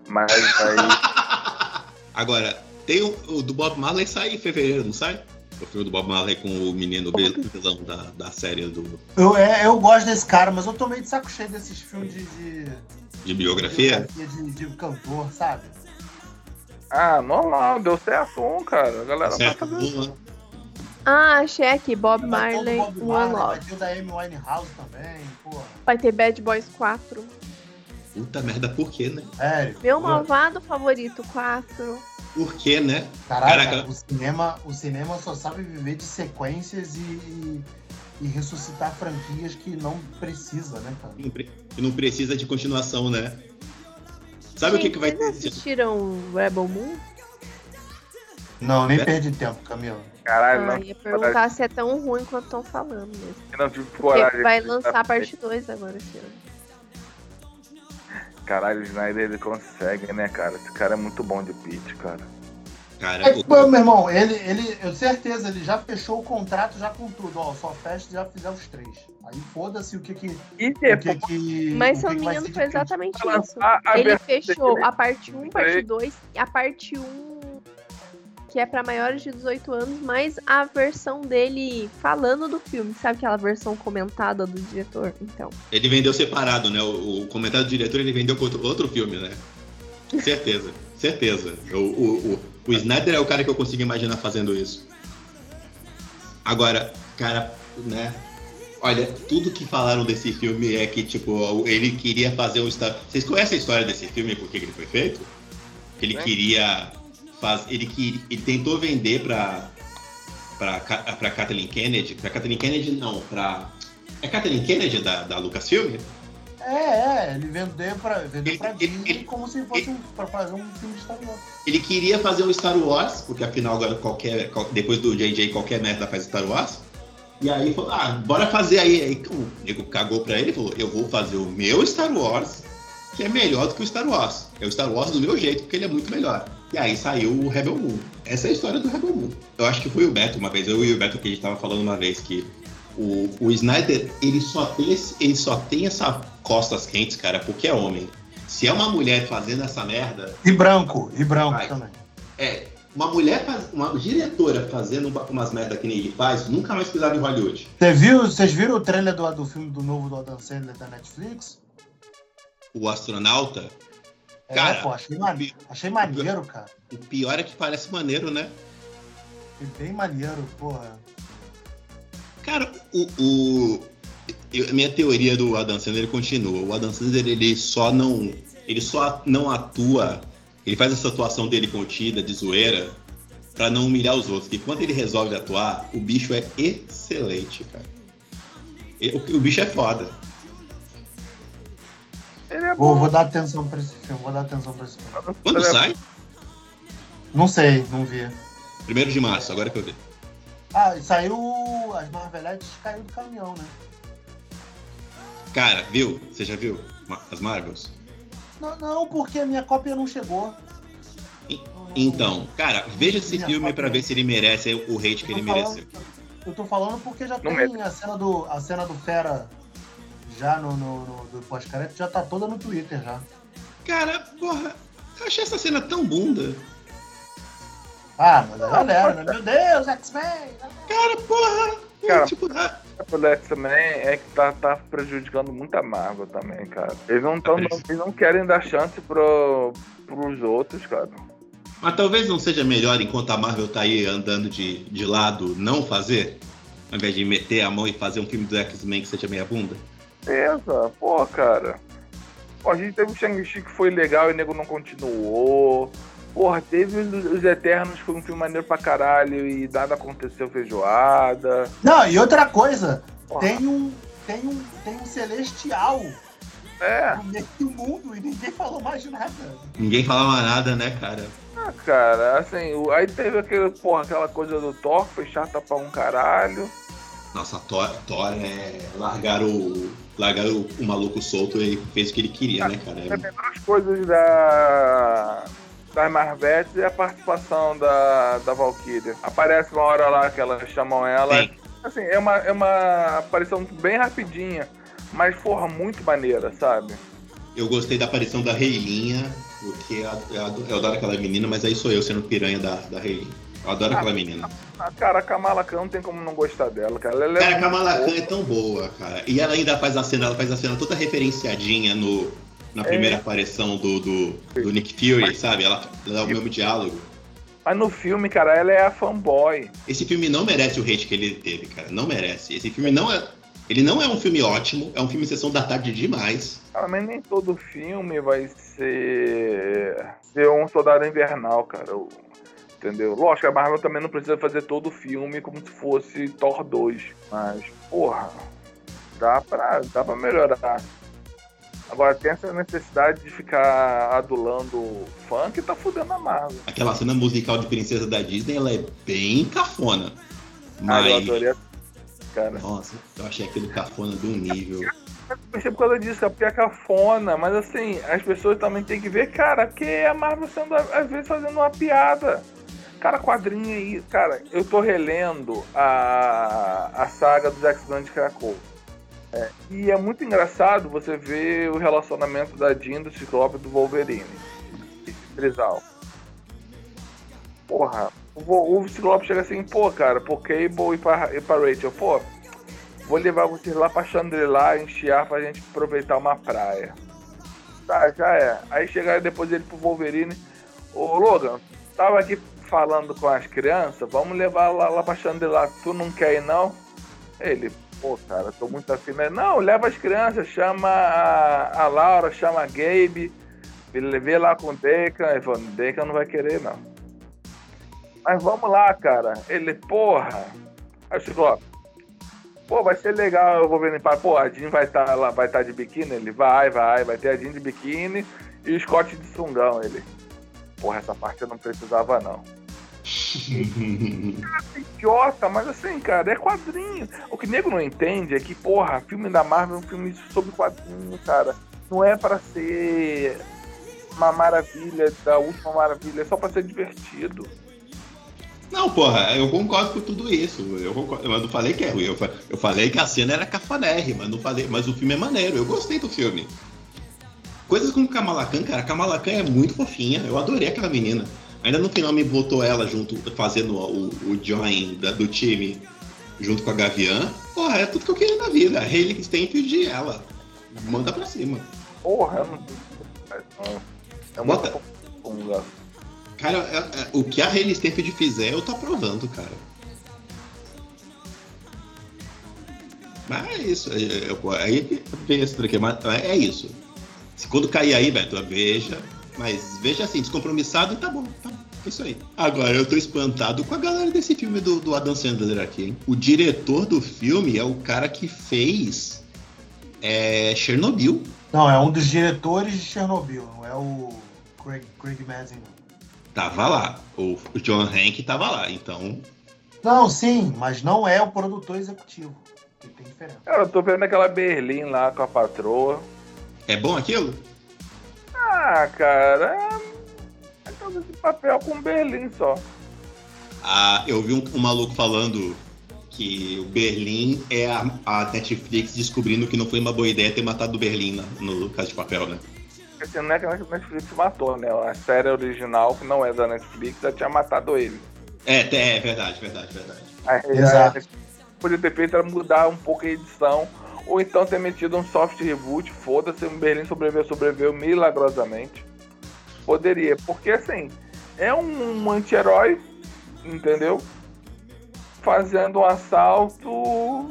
[SPEAKER 3] Mas aí.
[SPEAKER 2] Agora, tem o, o do Bob Marley sai em fevereiro, não sai? O filme do Bob Marley com o menino vilão da, da série do,
[SPEAKER 4] Eu, é, eu gosto desse cara, mas eu tô meio de saco cheio desses filmes de. de
[SPEAKER 2] de biografia.
[SPEAKER 4] de, de cantor, sabe?
[SPEAKER 3] Ah, normal, deu certo um, cara. A galera
[SPEAKER 2] Certo?
[SPEAKER 3] tá fazendo.
[SPEAKER 1] Ah, achei aqui, Bob Marley,
[SPEAKER 4] Bob
[SPEAKER 1] One
[SPEAKER 4] Marley, vai
[SPEAKER 1] Love.
[SPEAKER 4] ter o da Amy Winehouse também, porra.
[SPEAKER 1] Vai ter Bad Boys 4.
[SPEAKER 2] Puta merda, por quê, né?
[SPEAKER 4] Sério.
[SPEAKER 1] Meu
[SPEAKER 4] Pô,
[SPEAKER 1] malvado favorito 4.
[SPEAKER 2] Por quê, né? Caraca.
[SPEAKER 4] cara, o cinema, o cinema só sabe viver de sequências e, e, e ressuscitar franquias que não precisa, né, cara?
[SPEAKER 2] Não pre- E não precisa de continuação, né? Sabe o que, que vai
[SPEAKER 1] Vocês
[SPEAKER 2] ter?
[SPEAKER 1] assistiram Rebel Moon?
[SPEAKER 4] Não, nem
[SPEAKER 2] É?
[SPEAKER 4] perdi tempo, Camila.
[SPEAKER 3] Caralho,
[SPEAKER 1] Ah,
[SPEAKER 3] não,
[SPEAKER 1] ia perguntar se é tão ruim quanto estão falando mesmo.
[SPEAKER 3] não tive
[SPEAKER 1] Porque
[SPEAKER 3] coragem.
[SPEAKER 1] vai lançar a parte 2 agora esse ano.
[SPEAKER 3] Caralho, o Snyder ele consegue, né, cara? Esse cara é muito bom de pitch, cara.
[SPEAKER 2] Cara,
[SPEAKER 4] É,
[SPEAKER 2] o-
[SPEAKER 4] pô, meu irmão, ele, ele, eu certeza, ele já fechou o contrato já com tudo. Ó, só fecha já fizer os três. Aí foda-se o que que.
[SPEAKER 3] E
[SPEAKER 4] O que
[SPEAKER 3] depois
[SPEAKER 1] Mas
[SPEAKER 4] que
[SPEAKER 1] se
[SPEAKER 4] o
[SPEAKER 1] eu
[SPEAKER 4] que
[SPEAKER 1] não
[SPEAKER 4] que
[SPEAKER 1] me engano, foi exatamente isso. Ele fechou
[SPEAKER 3] dele.
[SPEAKER 1] a parte 1, parte
[SPEAKER 3] Três.
[SPEAKER 1] 2 e a parte 1, que é pra maiores de 18 anos, mais a versão dele falando do filme. Sabe aquela versão comentada do diretor? Então.
[SPEAKER 2] ele vendeu separado, né? O, o comentário do diretor ele vendeu com outro, outro filme, né? Certeza, certeza. O, o, o, o Snyder é o cara que eu consigo imaginar fazendo isso. Agora, cara, né? Olha, tudo que falaram desse filme é que, tipo, ele queria fazer um. Vocês conhecem a história desse filme e por que ele foi feito? Que ele queria. Faz... Ele, que... ele tentou vender pra. Pra, Ka- pra Kathleen Kennedy. Pra Kathleen Kennedy, não, pra. É Kathleen Kennedy da, da Lucasfilm?
[SPEAKER 4] É, é, ele vendeu pra, vendeu pra
[SPEAKER 2] Ele-
[SPEAKER 4] Disney
[SPEAKER 2] ele-
[SPEAKER 4] como se fosse um, pra fazer um filme de Star Wars.
[SPEAKER 2] Ele queria fazer um Star Wars, porque afinal agora qualquer. qual- Depois do JJ qualquer merda faz Star Wars. E aí falou, ah, bora fazer aí. Aí o nego cagou pra ele e falou, eu vou fazer o meu Star Wars, que é melhor do que o Star Wars. É o Star Wars do meu jeito, porque ele é muito melhor. E aí saiu o Rebel Moon. Essa é a história do Rebel Moon. Eu acho que foi o Beto uma vez, eu e o Beto que a gente tava falando uma vez que o, o Snyder, ele só, tem esse- ele só tem essa costas quentes, cara, porque é homem. Se é uma mulher fazendo essa merda,
[SPEAKER 4] E branco, e branco
[SPEAKER 2] Vai.
[SPEAKER 4] também.
[SPEAKER 2] é, uma mulher, faz- uma diretora fazendo uma- umas merda que nem ele faz, nunca mais pisava em Hollywood.
[SPEAKER 4] Você viu, vocês viram o trailer do, do filme do novo do Adam Sandler da Netflix?
[SPEAKER 2] O astronauta,
[SPEAKER 4] É,
[SPEAKER 2] Cara,
[SPEAKER 4] pô, achei, mane- achei maneiro, cara.
[SPEAKER 2] o pior é que parece maneiro, né?
[SPEAKER 4] Achei bem maneiro, porra.
[SPEAKER 2] Cara, o, o- eu- minha teoria do Adam Sandler continua. O Adam Sandler ele só não, ele só não atua, ele faz essa atuação dele contida, de zoeira, pra não humilhar os outros. Que quando ele resolve atuar, o bicho é excelente, cara. E- O, o bicho é foda.
[SPEAKER 3] Ele é
[SPEAKER 4] Vou,
[SPEAKER 3] bom.
[SPEAKER 4] vou dar atenção pra esse filme, vou dar atenção pra esse filme.
[SPEAKER 2] Quando
[SPEAKER 3] Ele é
[SPEAKER 2] sai?
[SPEAKER 4] Não sei, não vi.
[SPEAKER 2] Primeiro de março, agora que eu vi.
[SPEAKER 4] Ah, saiu. As Marvelettes caiu do caminhão, né?
[SPEAKER 2] Cara, viu? Você já viu as Marvels?
[SPEAKER 4] Não, não, porque a minha cópia não chegou.
[SPEAKER 2] E- Então, cara, veja esse
[SPEAKER 4] Minha
[SPEAKER 2] filme pra ver se ele merece o hate que ele
[SPEAKER 4] falando-
[SPEAKER 2] mereceu.
[SPEAKER 4] Eu tô falando porque já
[SPEAKER 3] Não
[SPEAKER 4] tem a cena do, a cena do Fera já no, no, no do pós-crédito, já tá toda no Twitter já.
[SPEAKER 2] Cara, porra, eu achei essa cena tão bunda.
[SPEAKER 4] Ah, mas a galera, né? Meu Deus, X-Men!
[SPEAKER 2] Cara, porra!
[SPEAKER 3] Cara,
[SPEAKER 2] tipo, ah,
[SPEAKER 3] O Lex também é que tá, tá prejudicando muito a Marvel também, cara. Eles não, tão,
[SPEAKER 2] Eles-
[SPEAKER 3] eles não querem dar chance pro, pros outros, cara.
[SPEAKER 2] mas talvez não seja melhor enquanto a Marvel tá aí andando de, de lado não fazer? Ao invés de meter a mão e fazer um filme do X-Men que seja meia bunda?
[SPEAKER 3] Beleza, pô, cara. Pô, a gente teve o Shang-Chi que foi legal e o nego não continuou. Porra, teve os os Eternos, que foi um filme maneiro pra caralho e nada aconteceu feijoada.
[SPEAKER 4] Não, e outra coisa,
[SPEAKER 3] Porra,
[SPEAKER 4] tem um, tem um, tem um celestial
[SPEAKER 3] É.
[SPEAKER 4] no meio do mundo e ninguém falou mais nada.
[SPEAKER 2] Ninguém falava nada, né, cara?
[SPEAKER 3] Ah, cara, assim, aí teve aquele, porra, aquela coisa do Thor, foi chata pra um caralho.
[SPEAKER 2] Nossa, Thor, Thor é. Largaram o. Largaram o, o maluco solto e fez o que ele queria, né, cara? É-
[SPEAKER 3] As coisas da. Das Marvetes e a participação da, da Valkyria. Aparece uma hora lá que elas chamam ela.
[SPEAKER 2] Sim.
[SPEAKER 3] Assim, é uma, é uma aparição bem rapidinha, mas, porra, muito maneira, sabe?
[SPEAKER 2] Eu gostei da aparição da Reilinha, porque eu, adoro aquela menina, mas aí sou eu sendo piranha da, da Reilinha. Eu adoro aquela menina.
[SPEAKER 3] Ah, cara, a Kamala Khan não tem como não gostar dela, cara. Ela é
[SPEAKER 2] Cara, a Kamala
[SPEAKER 3] boa.
[SPEAKER 2] Khan é tão boa, cara. E ela ainda faz a cena, ela faz a cena toda referenciadinha no, na primeira aparição do, do, do Nick Fury, sabe? Ela, ela dá o mesmo diálogo.
[SPEAKER 3] Mas no filme, cara, ela é a fanboy.
[SPEAKER 2] Esse filme não merece o hate que ele teve, cara. Não merece. Esse filme não é. Ele não é um filme ótimo, é um filme sessão da tarde demais.
[SPEAKER 3] Cara, mas nem todo filme vai ser. ser um soldado invernal, cara. O- Entendeu? Lógico, a Marvel também não precisa fazer todo o filme como se fosse Thor 2. Mas, porra, dá pra, dá pra melhorar. Agora tem essa necessidade de ficar adulando fã que tá fudendo a Marvel.
[SPEAKER 2] Aquela cena musical de princesa da Disney, ela é bem cafona.
[SPEAKER 3] Ah, eu
[SPEAKER 2] Mas.
[SPEAKER 3] adorei. Cara.
[SPEAKER 2] Nossa, eu achei aquele cafona de um nível.
[SPEAKER 3] Eu pensei por causa disso, cara, porque é cafona, mas assim, as pessoas também têm que ver, cara, que é a Marvel sendo, às vezes, fazendo uma piada. Cara, quadrinho aí, cara, eu tô relendo a, a saga dos X-Men de Krakow. É, e é muito engraçado você ver o relacionamento da Jean, do Ciclope e do Wolverine. Trisal. Porra, o, o Ciclope chega assim, pô, cara, pro Cable e pra, e pra Rachel, pô, Vou levar vocês lá pra Chandrila, enchiar pra gente aproveitar uma praia. Tá, já é. Aí chegaram depois ele pro Wolverine. Ô Logan, tava aqui falando com as crianças, vamos levar lá, lá pra Chandrila. Tu não quer ir não? Ele, pô, cara, tô muito afim. Mas, Não, leva as crianças, chama a, a Laura, chama a Gabe, vê lá com o Deacon. Ele falou, Deacon não vai querer não. Mas vamos lá, cara. Ele, porra. Aí chegou, ó. Pô, vai ser legal, eu vou ver limpar. Pô, a Jean vai estar lá, vai estar de biquíni? Ele vai, vai, vai ter a Jean de biquíni e o Scott de sungão, ele. Porra, essa parte eu não precisava não. Idiota, mas assim, cara, é quadrinho. O que o nego não entende é que, porra, filme da Marvel é um filme sobre quadrinho, cara. Não é pra ser uma maravilha, da última maravilha, é só pra ser divertido.
[SPEAKER 2] Não, porra, eu concordo com tudo isso. Eu, concordo, eu não falei que é ruim. Eu, eu falei que a cena era cafonérrima, não falei, mas o filme é maneiro. Eu gostei do filme. Coisas como Kamala Khan, cara. Kamala Khan é muito fofinha. Eu adorei aquela menina. Ainda no final me botou ela junto, fazendo o, o join da- do time junto com a Gavião. Porra, é tudo que eu queria na vida. A Hayley Stenfield e ela. Manda pra cima.
[SPEAKER 3] Porra, não É muito
[SPEAKER 2] Bota-
[SPEAKER 3] profunda.
[SPEAKER 2] Cara, é- é- o que a Hayley Stenfield fizer, eu tô aprovando, cara. Mas é isso. é- Aí vem esse mas é isso. Se quando cair aí, Beto, veja. Mas veja assim, descompromissado, tá bom, tá bom. É isso aí. Agora, eu tô espantado com a galera desse filme do, do Adam Sandler aqui, hein? O diretor do filme é o cara que fez é, Chernobyl.
[SPEAKER 4] Não, é um dos diretores de Chernobyl, não é o Craig, Craig Mazin. não.
[SPEAKER 2] Tava lá. O, o John Hank tava lá, então.
[SPEAKER 4] Não, sim, mas não é o produtor executivo. Que tem diferença.
[SPEAKER 3] Cara, eu tô vendo aquela Berlim lá com a patroa.
[SPEAKER 2] É bom aquilo?
[SPEAKER 3] Ah, cara, é casa de papel com Berlim só.
[SPEAKER 2] Ah, eu vi um, um maluco falando que o Berlim é a, a Netflix descobrindo que não foi uma boa ideia ter matado o Berlim na- no Casa de Papel, né?
[SPEAKER 3] Assim, não é que a Netflix matou, né? A série original, que não é da Netflix, já tinha matado ele.
[SPEAKER 2] É, é, é verdade, verdade, verdade.
[SPEAKER 3] Aí
[SPEAKER 4] Exato.
[SPEAKER 3] a podia ter feito era mudar um pouco a edição, ou então ter metido um soft reboot, foda-se, o Berlim sobreviveu, sobreviveu milagrosamente. Poderia, porque assim, é um anti-herói, entendeu? Fazendo um assalto,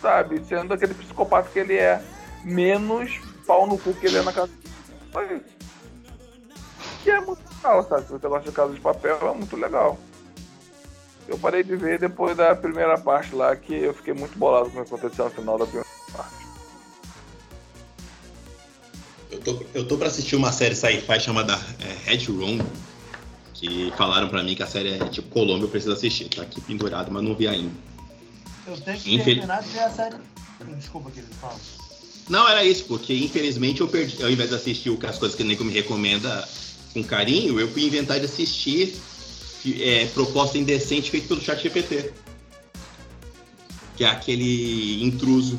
[SPEAKER 3] sabe? Sendo aquele psicopata que ele é, menos pau no cu que ele é na casa. Só isso. E é muito legal, sabe? Se você gosta de Casa de Papel, é muito legal. Eu parei de ver depois da primeira parte lá, que eu fiquei muito bolado com o que aconteceu no final da primeira parte.
[SPEAKER 2] tô, eu tô pra assistir uma série sci-fi chamada é, Red Room. Que falaram pra mim que a série é tipo Colômbia, eu preciso assistir. Tá aqui pendurado, mas não vi ainda.
[SPEAKER 4] Eu tenho que
[SPEAKER 2] Infel-
[SPEAKER 4] terminar de ver a série. Desculpa que ele fala.
[SPEAKER 2] Não, era isso, porque infelizmente eu perdi. Ao invés de assistir o que as coisas que o Nico me recomenda com carinho, eu fui inventar de assistir é, proposta indecente feita pelo chat GPT. Que é aquele intruso.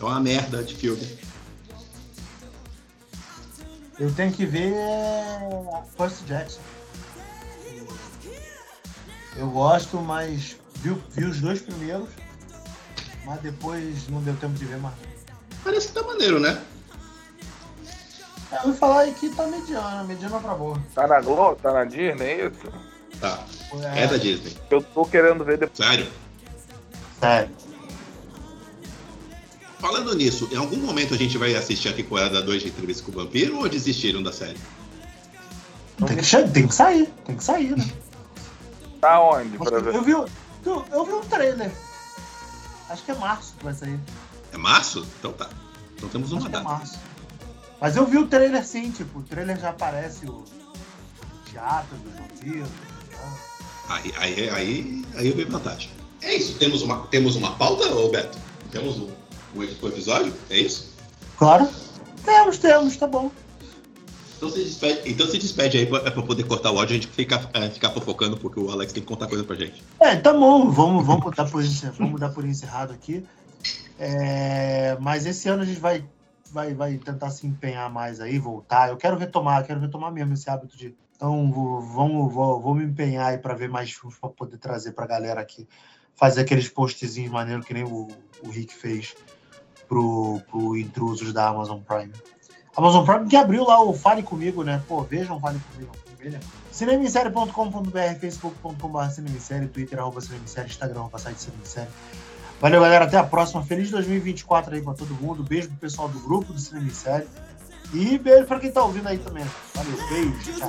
[SPEAKER 2] É uma merda de filme.
[SPEAKER 4] Eu tenho que ver a First Jackson. Eu gosto, mas vi, vi os dois primeiros, mas depois não deu tempo de ver mais.
[SPEAKER 2] Parece que tá maneiro, né?
[SPEAKER 4] É, eu ouvi falar aí que tá mediana, mediana pra boa.
[SPEAKER 3] Tá na Globo? Tá na Disney, é isso?
[SPEAKER 2] Tá. É da Disney.
[SPEAKER 3] Eu tô querendo ver depois.
[SPEAKER 2] Sério.
[SPEAKER 4] Sério.
[SPEAKER 2] Falando nisso, em algum momento a gente vai assistir a temporada 2 de Entrevista com o Vampiro ou desistiram da série?
[SPEAKER 4] Tem que, tem que sair, tem que sair, né?
[SPEAKER 3] Tá onde pra ver?
[SPEAKER 4] Eu vi, eu, eu vi um trailer. Acho que é março que vai sair.
[SPEAKER 2] É março? Então tá. Então temos uma
[SPEAKER 4] Acho que é
[SPEAKER 2] data.
[SPEAKER 4] março. Mas eu vi o trailer sim, tipo, o trailer já aparece o, teatro dos vampiros. né?
[SPEAKER 2] Aí, aí, aí, aí eu vi vantagem. É isso. Temos uma, temos uma pauta, ô Beto? Temos o, o, o episódio? É isso?
[SPEAKER 4] Claro. Temos, temos, tá bom.
[SPEAKER 2] Então se despede, então se despede aí pra, é pra poder cortar o áudio e a gente ficar, é, ficar fofocando, porque o Alex tem que contar coisa pra gente.
[SPEAKER 4] É, tá bom, vamos, vamos, dar, por, vamos dar por encerrado aqui. É, mas esse ano a gente vai, vai, vai tentar se empenhar mais aí, voltar. Eu quero retomar, quero retomar mesmo esse hábito de. Então, vou, vamos, vou, vou me empenhar aí para ver mais filmes para poder trazer pra galera aqui. Fazer aqueles postzinhos maneiros que nem o, o Rick fez pro, pro Intrusos da Amazon Prime. Amazon Prime que abriu lá o Fale Comigo, né? Pô, vejam Fale Comigo. É Cinemissérie.com.br, facebook.com.br, cinemissérie, twitter, arroba cinemissérie, instagram, arroba site cinemissérie. Valeu, galera. Até a próxima. Feliz 2024 aí pra todo mundo. Beijo pro pessoal do grupo do Cinemissérie. E beijo pra quem tá ouvindo aí também. Valeu, beijo. Tchau.